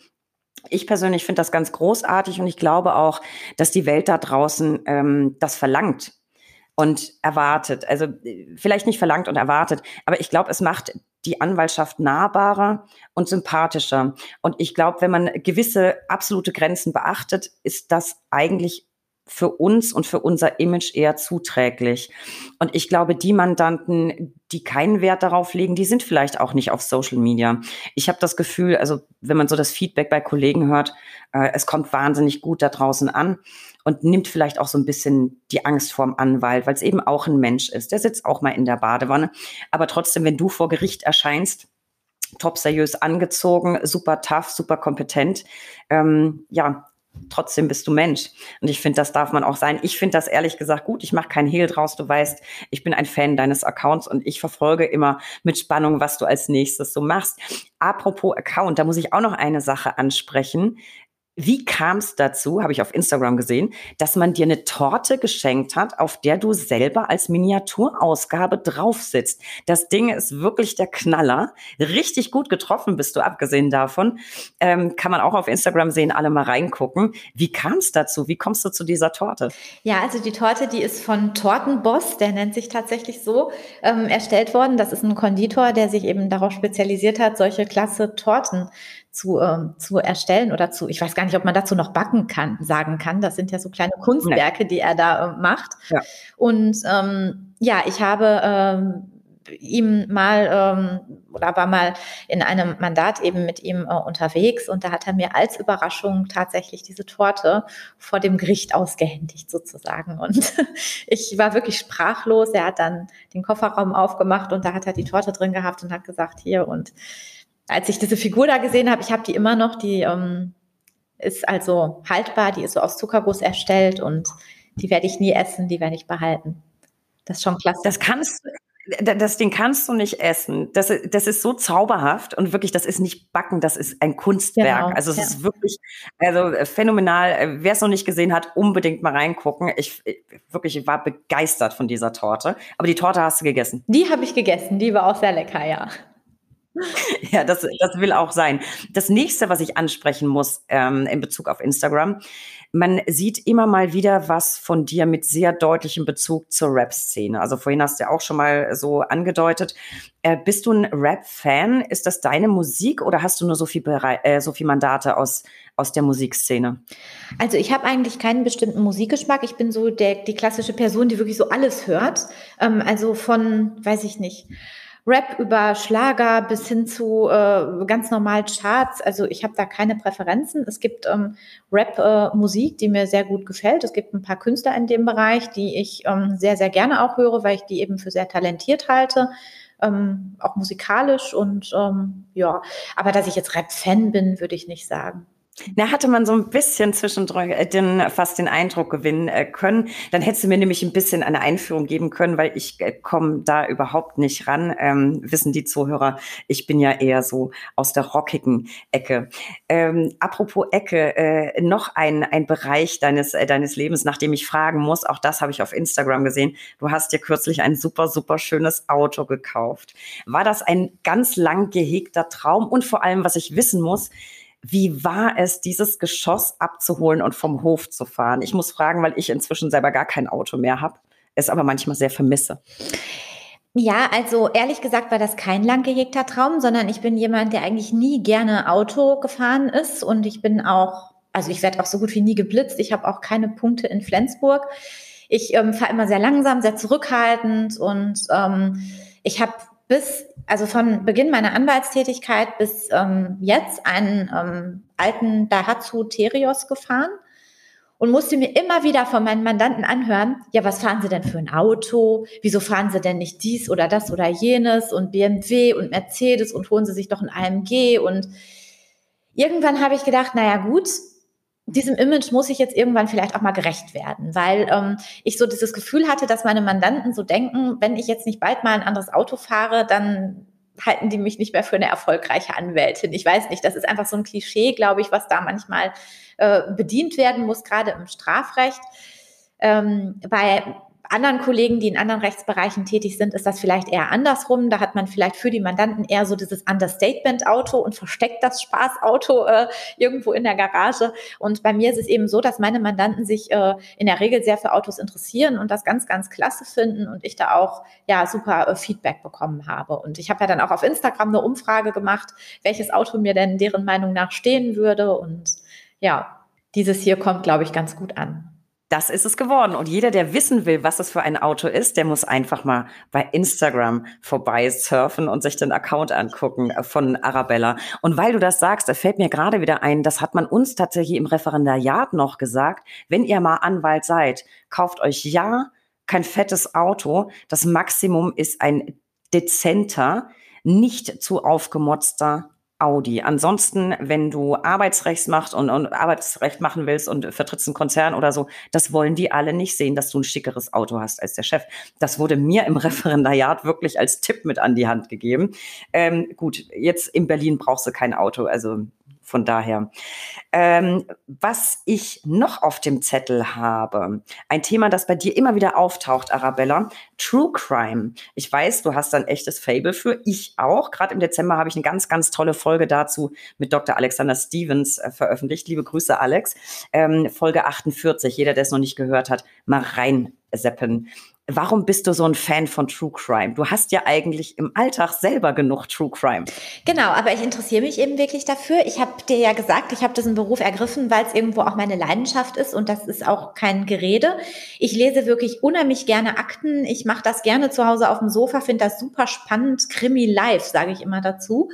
Ich persönlich finde das ganz großartig und ich glaube auch, dass die Welt da draußen ähm, das verlangt und erwartet. Also vielleicht nicht verlangt und erwartet, aber ich glaube, es macht die Anwaltschaft nahbarer und sympathischer. Und ich glaube, wenn man gewisse absolute Grenzen beachtet, ist das eigentlich für uns und für unser Image eher zuträglich. Und ich glaube, die Mandanten, die keinen Wert darauf legen, die sind vielleicht auch nicht auf Social Media. Ich habe das Gefühl, also wenn man so das Feedback bei Kollegen hört, äh, es kommt wahnsinnig gut da draußen an und nimmt vielleicht auch so ein bisschen die Angst vorm Anwalt, weil es eben auch ein Mensch ist. Der sitzt auch mal in der Badewanne. Aber trotzdem, wenn du vor Gericht erscheinst, top seriös angezogen, super tough, super kompetent, ähm, ja, trotzdem bist du Mensch. Und ich finde, das darf man auch sein. Ich finde das ehrlich gesagt gut. Ich mache kein Hehl draus. Du weißt, ich bin ein Fan deines Accounts und ich verfolge immer mit Spannung, was du als nächstes so machst. Apropos Account, da muss ich auch noch eine Sache ansprechen. Wie kam es dazu, habe ich auf Instagram gesehen, dass man dir eine Torte geschenkt hat, auf der du selber als Miniaturausgabe drauf sitzt? Das Ding ist wirklich der Knaller. Richtig gut getroffen bist du, abgesehen davon. Ähm, kann man auch auf Instagram sehen, alle mal reingucken. Wie kam es dazu? Wie kommst du zu dieser Torte? Ja, also die Torte, die ist von Tortenboss, der nennt sich tatsächlich so, ähm, erstellt worden. Das ist ein Konditor, der sich eben darauf spezialisiert hat, solche klasse Torten zu, ähm, zu erstellen oder zu, ich weiß gar nicht, ob man dazu noch backen kann, sagen kann. Das sind ja so kleine Kunstwerke, die er da äh, macht. Ja. Und ähm, ja, ich habe ähm, ihm mal ähm, oder war mal in einem Mandat eben mit ihm äh, unterwegs und da hat er mir als Überraschung tatsächlich diese Torte vor dem Gericht ausgehändigt sozusagen und ich war wirklich sprachlos. Er hat dann den Kofferraum aufgemacht und da hat er die Torte drin gehabt und hat gesagt hier und als ich diese Figur da gesehen habe, ich habe die immer noch, die, ähm, ist also haltbar, die ist so aus Zuckerguss erstellt und die werde ich nie essen, die werde ich behalten. Das ist schon klasse. Das kannst, das Ding kannst du nicht essen. Das, das ist so zauberhaft und wirklich, das ist nicht Backen, das ist ein Kunstwerk. Genau, also es ja. ist wirklich, also äh, phänomenal. Äh, Wer es noch nicht gesehen hat, unbedingt mal reingucken. Ich, ich wirklich ich war begeistert von dieser Torte. Aber die Torte hast du gegessen? Die habe ich gegessen. Die war auch sehr lecker, ja. Ja, das, das will auch sein. Das nächste, was ich ansprechen muss ähm, in Bezug auf Instagram, man sieht immer mal wieder was von dir mit sehr deutlichem Bezug zur Rap-Szene. Also vorhin hast du ja auch schon mal so angedeutet. Äh, bist du ein Rap-Fan? Ist das deine Musik oder hast du nur so viel, Bere äh, so viel Mandate aus, aus der Musikszene? Also ich habe eigentlich keinen bestimmten Musikgeschmack. Ich bin so der, die klassische Person, die wirklich so alles hört. Ähm, also von, weiß ich nicht, Rap über Schlager bis hin zu äh, ganz normalen Charts. Also ich habe da keine Präferenzen. Es gibt ähm, Rap-Musik, äh, die mir sehr gut gefällt. Es gibt ein paar Künstler in dem Bereich, die ich ähm, sehr, sehr gerne auch höre, weil ich die eben für sehr talentiert halte. Ähm, auch musikalisch und ähm, ja, aber dass ich jetzt Rap-Fan bin, würde ich nicht sagen. Da hatte man so ein bisschen zwischendrin äh, den, fast den Eindruck gewinnen äh, können. Dann hättest du mir nämlich ein bisschen eine Einführung geben können, weil ich äh, komme da überhaupt nicht ran. Ähm, wissen die Zuhörer, ich bin ja eher so aus der rockigen Ecke. Ähm, apropos Ecke, äh, noch ein, ein Bereich deines, äh, deines Lebens, nach dem ich fragen muss. Auch das habe ich auf Instagram gesehen. Du hast dir kürzlich ein super, super schönes Auto gekauft. War das ein ganz lang gehegter Traum? Und vor allem, was ich wissen muss, wie war es, dieses Geschoss abzuholen und vom Hof zu fahren? Ich muss fragen, weil ich inzwischen selber gar kein Auto mehr habe, es aber manchmal sehr vermisse. Ja, also ehrlich gesagt war das kein lang gehegter Traum, sondern ich bin jemand, der eigentlich nie gerne Auto gefahren ist und ich bin auch, also ich werde auch so gut wie nie geblitzt. Ich habe auch keine Punkte in Flensburg. Ich ähm, fahre immer sehr langsam, sehr zurückhaltend und ähm, ich habe bis, also von Beginn meiner Anwaltstätigkeit bis ähm, jetzt einen ähm, alten Daihatsu Terios gefahren und musste mir immer wieder von meinen Mandanten anhören, ja, was fahren Sie denn für ein Auto? Wieso fahren Sie denn nicht dies oder das oder jenes und BMW und Mercedes und holen Sie sich doch ein AMG und irgendwann habe ich gedacht, naja gut, diesem Image muss ich jetzt irgendwann vielleicht auch mal gerecht werden, weil ähm, ich so dieses Gefühl hatte, dass meine Mandanten so denken, wenn ich jetzt nicht bald mal ein anderes Auto fahre, dann halten die mich nicht mehr für eine erfolgreiche Anwältin. Ich weiß nicht, das ist einfach so ein Klischee, glaube ich, was da manchmal äh, bedient werden muss, gerade im Strafrecht. Ähm, bei anderen Kollegen, die in anderen Rechtsbereichen tätig sind, ist das vielleicht eher andersrum. Da hat man vielleicht für die Mandanten eher so dieses Understatement-Auto und versteckt das Spaßauto äh, irgendwo in der Garage. Und bei mir ist es eben so, dass meine Mandanten sich äh, in der Regel sehr für Autos interessieren und das ganz, ganz klasse finden und ich da auch ja super äh, Feedback bekommen habe. Und ich habe ja dann auch auf Instagram eine Umfrage gemacht, welches Auto mir denn deren Meinung nach stehen würde. Und ja, dieses hier kommt, glaube ich, ganz gut an. Das ist es geworden. Und jeder, der wissen will, was es für ein Auto ist, der muss einfach mal bei Instagram vorbei surfen und sich den Account angucken äh, von Arabella. Und weil du das sagst, da fällt mir gerade wieder ein, das hat man uns tatsächlich im Referendariat noch gesagt. Wenn ihr mal Anwalt seid, kauft euch ja kein fettes Auto. Das Maximum ist ein dezenter, nicht zu aufgemotzter Audi. Ansonsten, wenn du Arbeitsrecht machst und, und, Arbeitsrecht machen willst und vertrittst einen Konzern oder so, das wollen die alle nicht sehen, dass du ein schickeres Auto hast als der Chef. Das wurde mir im Referendariat wirklich als Tipp mit an die Hand gegeben. Ähm, gut, jetzt in Berlin brauchst du kein Auto, also von daher. Ähm, was ich noch auf dem Zettel habe, ein Thema, das bei dir immer wieder auftaucht, Arabella, True Crime. Ich weiß, du hast ein echtes Fable für, ich auch. Gerade im Dezember habe ich eine ganz, ganz tolle Folge dazu mit Dr. Alexander Stevens äh, veröffentlicht. Liebe Grüße, Alex. Ähm, Folge 48. Jeder, der es noch nicht gehört hat, mal reinseppen. Warum bist du so ein Fan von True Crime? Du hast ja eigentlich im Alltag selber genug True Crime. Genau, aber ich interessiere mich eben wirklich dafür. Ich habe dir ja gesagt, ich habe diesen Beruf ergriffen, weil es irgendwo auch meine Leidenschaft ist und das ist auch kein Gerede. Ich lese wirklich unheimlich gerne Akten. Ich mache das gerne zu Hause auf dem Sofa, finde das super spannend. Krimi live, sage ich immer dazu.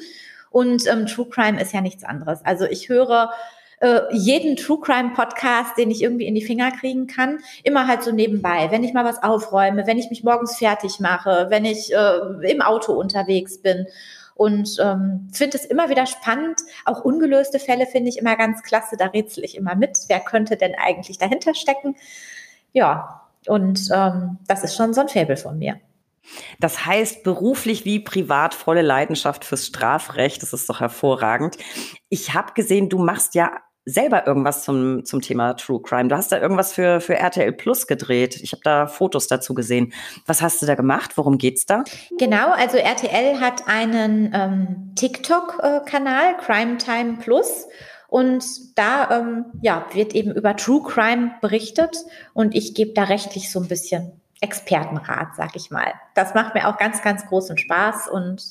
Und ähm, True Crime ist ja nichts anderes. Also ich höre äh, jeden True Crime Podcast, den ich irgendwie in die Finger kriegen kann, immer halt so nebenbei. Wenn ich mal was aufräume, wenn ich mich morgens fertig mache, wenn ich äh, im Auto unterwegs bin. und ähm, finde es immer wieder spannend. Auch ungelöste Fälle finde ich immer ganz klasse. Da rätsel ich immer mit. Wer könnte denn eigentlich dahinter stecken? Ja, und ähm, das ist schon so ein Faible von mir. Das heißt, beruflich wie privat volle Leidenschaft fürs Strafrecht. Das ist doch hervorragend. Ich habe gesehen, du machst ja selber irgendwas zum, zum Thema True Crime. Du hast da irgendwas für, für RTL Plus gedreht. Ich habe da Fotos dazu gesehen. Was hast du da gemacht? Worum geht's da? Genau, also RTL hat einen ähm, TikTok-Kanal, Crime Time Plus. Und da ähm, ja, wird eben über True Crime berichtet und ich gebe da rechtlich so ein bisschen Expertenrat, sag ich mal. Das macht mir auch ganz, ganz großen Spaß und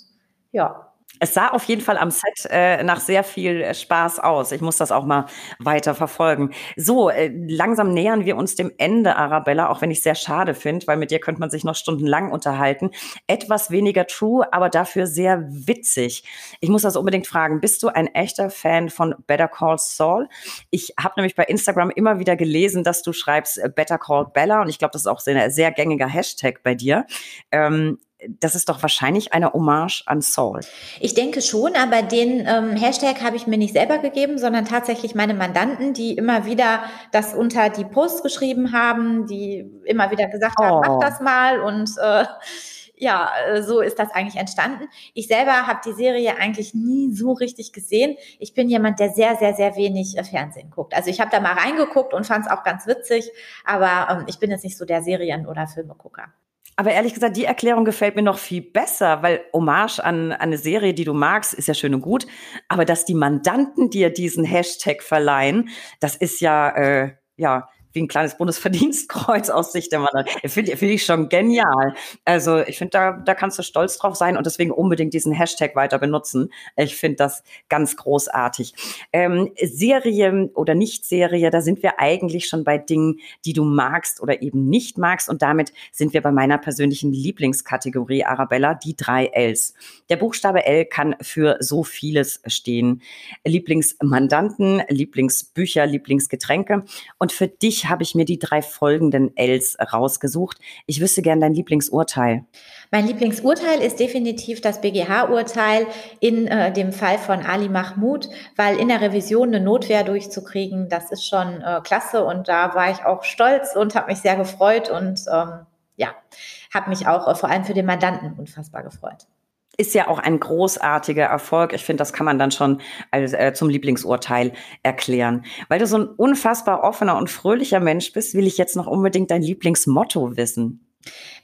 ja, es sah auf jeden Fall am Set äh, nach sehr viel äh, Spaß aus. Ich muss das auch mal weiter verfolgen. So, äh, langsam nähern wir uns dem Ende, Arabella, auch wenn ich sehr schade finde, weil mit dir könnte man sich noch stundenlang unterhalten. Etwas weniger true, aber dafür sehr witzig. Ich muss das unbedingt fragen. Bist du ein echter Fan von Better Call Saul? Ich habe nämlich bei Instagram immer wieder gelesen, dass du schreibst äh, Better Call Bella und ich glaube, das ist auch sehr, sehr gängiger Hashtag bei dir. Ähm, das ist doch wahrscheinlich eine Hommage an Saul. Ich denke schon, aber den ähm, Hashtag habe ich mir nicht selber gegeben, sondern tatsächlich meine Mandanten, die immer wieder das unter die Posts geschrieben haben, die immer wieder gesagt haben, mach oh. das mal und äh, ja, so ist das eigentlich entstanden. Ich selber habe die Serie eigentlich nie so richtig gesehen. Ich bin jemand, der sehr, sehr, sehr wenig äh, Fernsehen guckt. Also ich habe da mal reingeguckt und fand es auch ganz witzig, aber ähm, ich bin jetzt nicht so der Serien- oder Filmegucker. Aber ehrlich gesagt, die Erklärung gefällt mir noch viel besser, weil Hommage an, an eine Serie, die du magst, ist ja schön und gut. Aber dass die Mandanten dir diesen Hashtag verleihen, das ist ja, äh, ja, wie ein kleines Bundesverdienstkreuz aus Sicht der Mann. Finde find ich schon genial. Also ich finde, da, da kannst du stolz drauf sein und deswegen unbedingt diesen Hashtag weiter benutzen. Ich finde das ganz großartig. Ähm, Serie oder Nicht-Serie, da sind wir eigentlich schon bei Dingen, die du magst oder eben nicht magst. Und damit sind wir bei meiner persönlichen Lieblingskategorie, Arabella, die drei Ls. Der Buchstabe L kann für so vieles stehen. Lieblingsmandanten, Lieblingsbücher, Lieblingsgetränke. Und für dich habe ich mir die drei folgenden Ls rausgesucht. Ich wüsste gern dein Lieblingsurteil. Mein Lieblingsurteil ist definitiv das BGH-Urteil in äh, dem Fall von Ali Mahmoud, weil in der Revision eine Notwehr durchzukriegen, das ist schon äh, klasse und da war ich auch stolz und habe mich sehr gefreut und ähm, ja, habe mich auch äh, vor allem für den Mandanten unfassbar gefreut ist ja auch ein großartiger Erfolg. Ich finde, das kann man dann schon als, äh, zum Lieblingsurteil erklären. Weil du so ein unfassbar offener und fröhlicher Mensch bist, will ich jetzt noch unbedingt dein Lieblingsmotto wissen.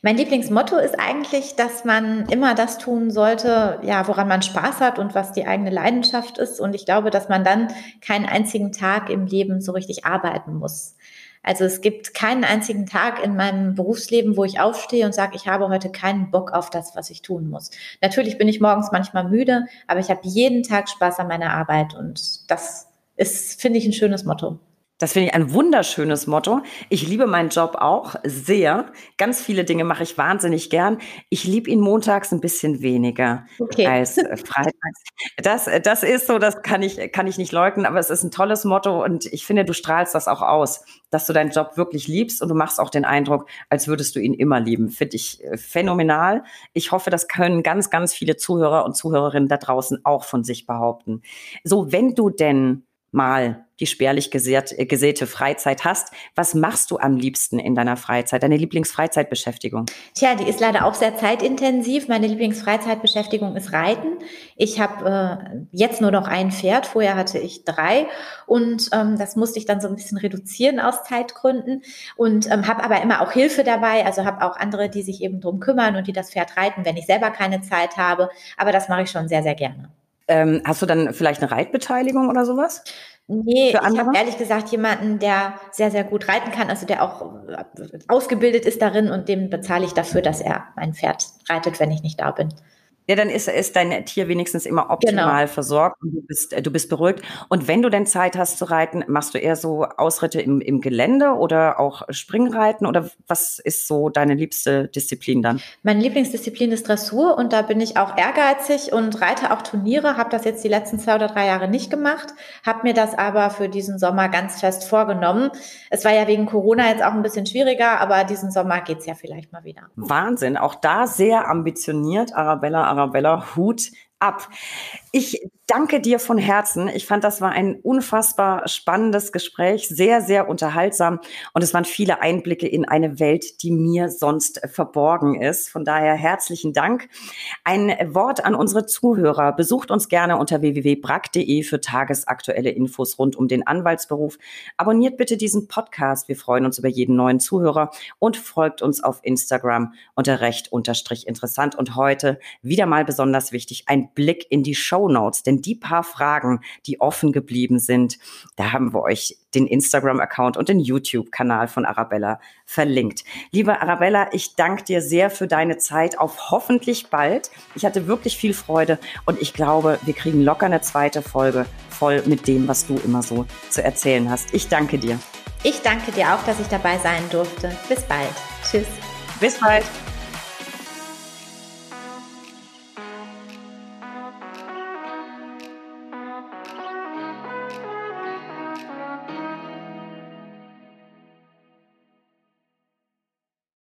Mein Lieblingsmotto ist eigentlich, dass man immer das tun sollte, ja, woran man Spaß hat und was die eigene Leidenschaft ist. Und ich glaube, dass man dann keinen einzigen Tag im Leben so richtig arbeiten muss. Also es gibt keinen einzigen Tag in meinem Berufsleben, wo ich aufstehe und sage, ich habe heute keinen Bock auf das, was ich tun muss. Natürlich bin ich morgens manchmal müde, aber ich habe jeden Tag Spaß an meiner Arbeit und das ist, finde ich, ein schönes Motto. Das finde ich ein wunderschönes Motto. Ich liebe meinen Job auch sehr. Ganz viele Dinge mache ich wahnsinnig gern. Ich liebe ihn montags ein bisschen weniger okay. als äh, freitags. Das, das ist so, das kann ich, kann ich nicht leugnen, aber es ist ein tolles Motto und ich finde, du strahlst das auch aus, dass du deinen Job wirklich liebst und du machst auch den Eindruck, als würdest du ihn immer lieben. Finde ich äh, phänomenal. Ich hoffe, das können ganz, ganz viele Zuhörer und Zuhörerinnen da draußen auch von sich behaupten. So, wenn du denn mal die spärlich gesät, äh, gesäte Freizeit hast. Was machst du am liebsten in deiner Freizeit? Deine Lieblingsfreizeitbeschäftigung? Tja, die ist leider auch sehr zeitintensiv. Meine Lieblingsfreizeitbeschäftigung ist Reiten. Ich habe äh, jetzt nur noch ein Pferd. Vorher hatte ich drei und ähm, das musste ich dann so ein bisschen reduzieren aus Zeitgründen und ähm, habe aber immer auch Hilfe dabei. Also habe auch andere, die sich eben drum kümmern und die das Pferd reiten, wenn ich selber keine Zeit habe. Aber das mache ich schon sehr, sehr gerne. Ähm, hast du dann vielleicht eine Reitbeteiligung oder sowas? Nee, ich habe ehrlich gesagt jemanden, der sehr, sehr gut reiten kann, also der auch äh, ausgebildet ist darin und dem bezahle ich dafür, dass er mein Pferd reitet, wenn ich nicht da bin. Ja, dann ist, ist dein Tier wenigstens immer optimal genau. versorgt und du bist, äh, du bist beruhigt. Und wenn du denn Zeit hast zu reiten, machst du eher so Ausritte im, im Gelände oder auch Springreiten oder was ist so deine liebste Disziplin dann? Meine Lieblingsdisziplin ist Dressur und da bin ich auch ehrgeizig und reite auch Turniere, habe das jetzt die letzten zwei oder drei Jahre nicht gemacht, habe mir das aber für diesen Sommer ganz fest vorgenommen. Es war ja wegen Corona jetzt auch ein bisschen schwieriger, aber diesen Sommer geht's ja vielleicht mal wieder. Wahnsinn, auch da sehr ambitioniert, Arabella Arabella Hut ab. Ich danke dir von Herzen. Ich fand, das war ein unfassbar spannendes Gespräch, sehr, sehr unterhaltsam und es waren viele Einblicke in eine Welt, die mir sonst verborgen ist. Von daher herzlichen Dank. Ein Wort an unsere Zuhörer. Besucht uns gerne unter www.brack.de für tagesaktuelle Infos rund um den Anwaltsberuf. Abonniert bitte diesen Podcast. Wir freuen uns über jeden neuen Zuhörer und folgt uns auf Instagram unter recht unterstrich interessant. Und heute wieder mal besonders wichtig, ein Blick in die Show Notes, denn die paar Fragen, die offen geblieben sind, da haben wir euch den Instagram-Account und den YouTube-Kanal von Arabella verlinkt. Liebe Arabella, ich danke dir sehr für deine Zeit. Auf hoffentlich bald. Ich hatte wirklich viel Freude und ich glaube, wir kriegen locker eine zweite Folge voll mit dem, was du immer so zu erzählen hast. Ich danke dir. Ich danke dir auch, dass ich dabei sein durfte. Bis bald. Tschüss. Bis bald.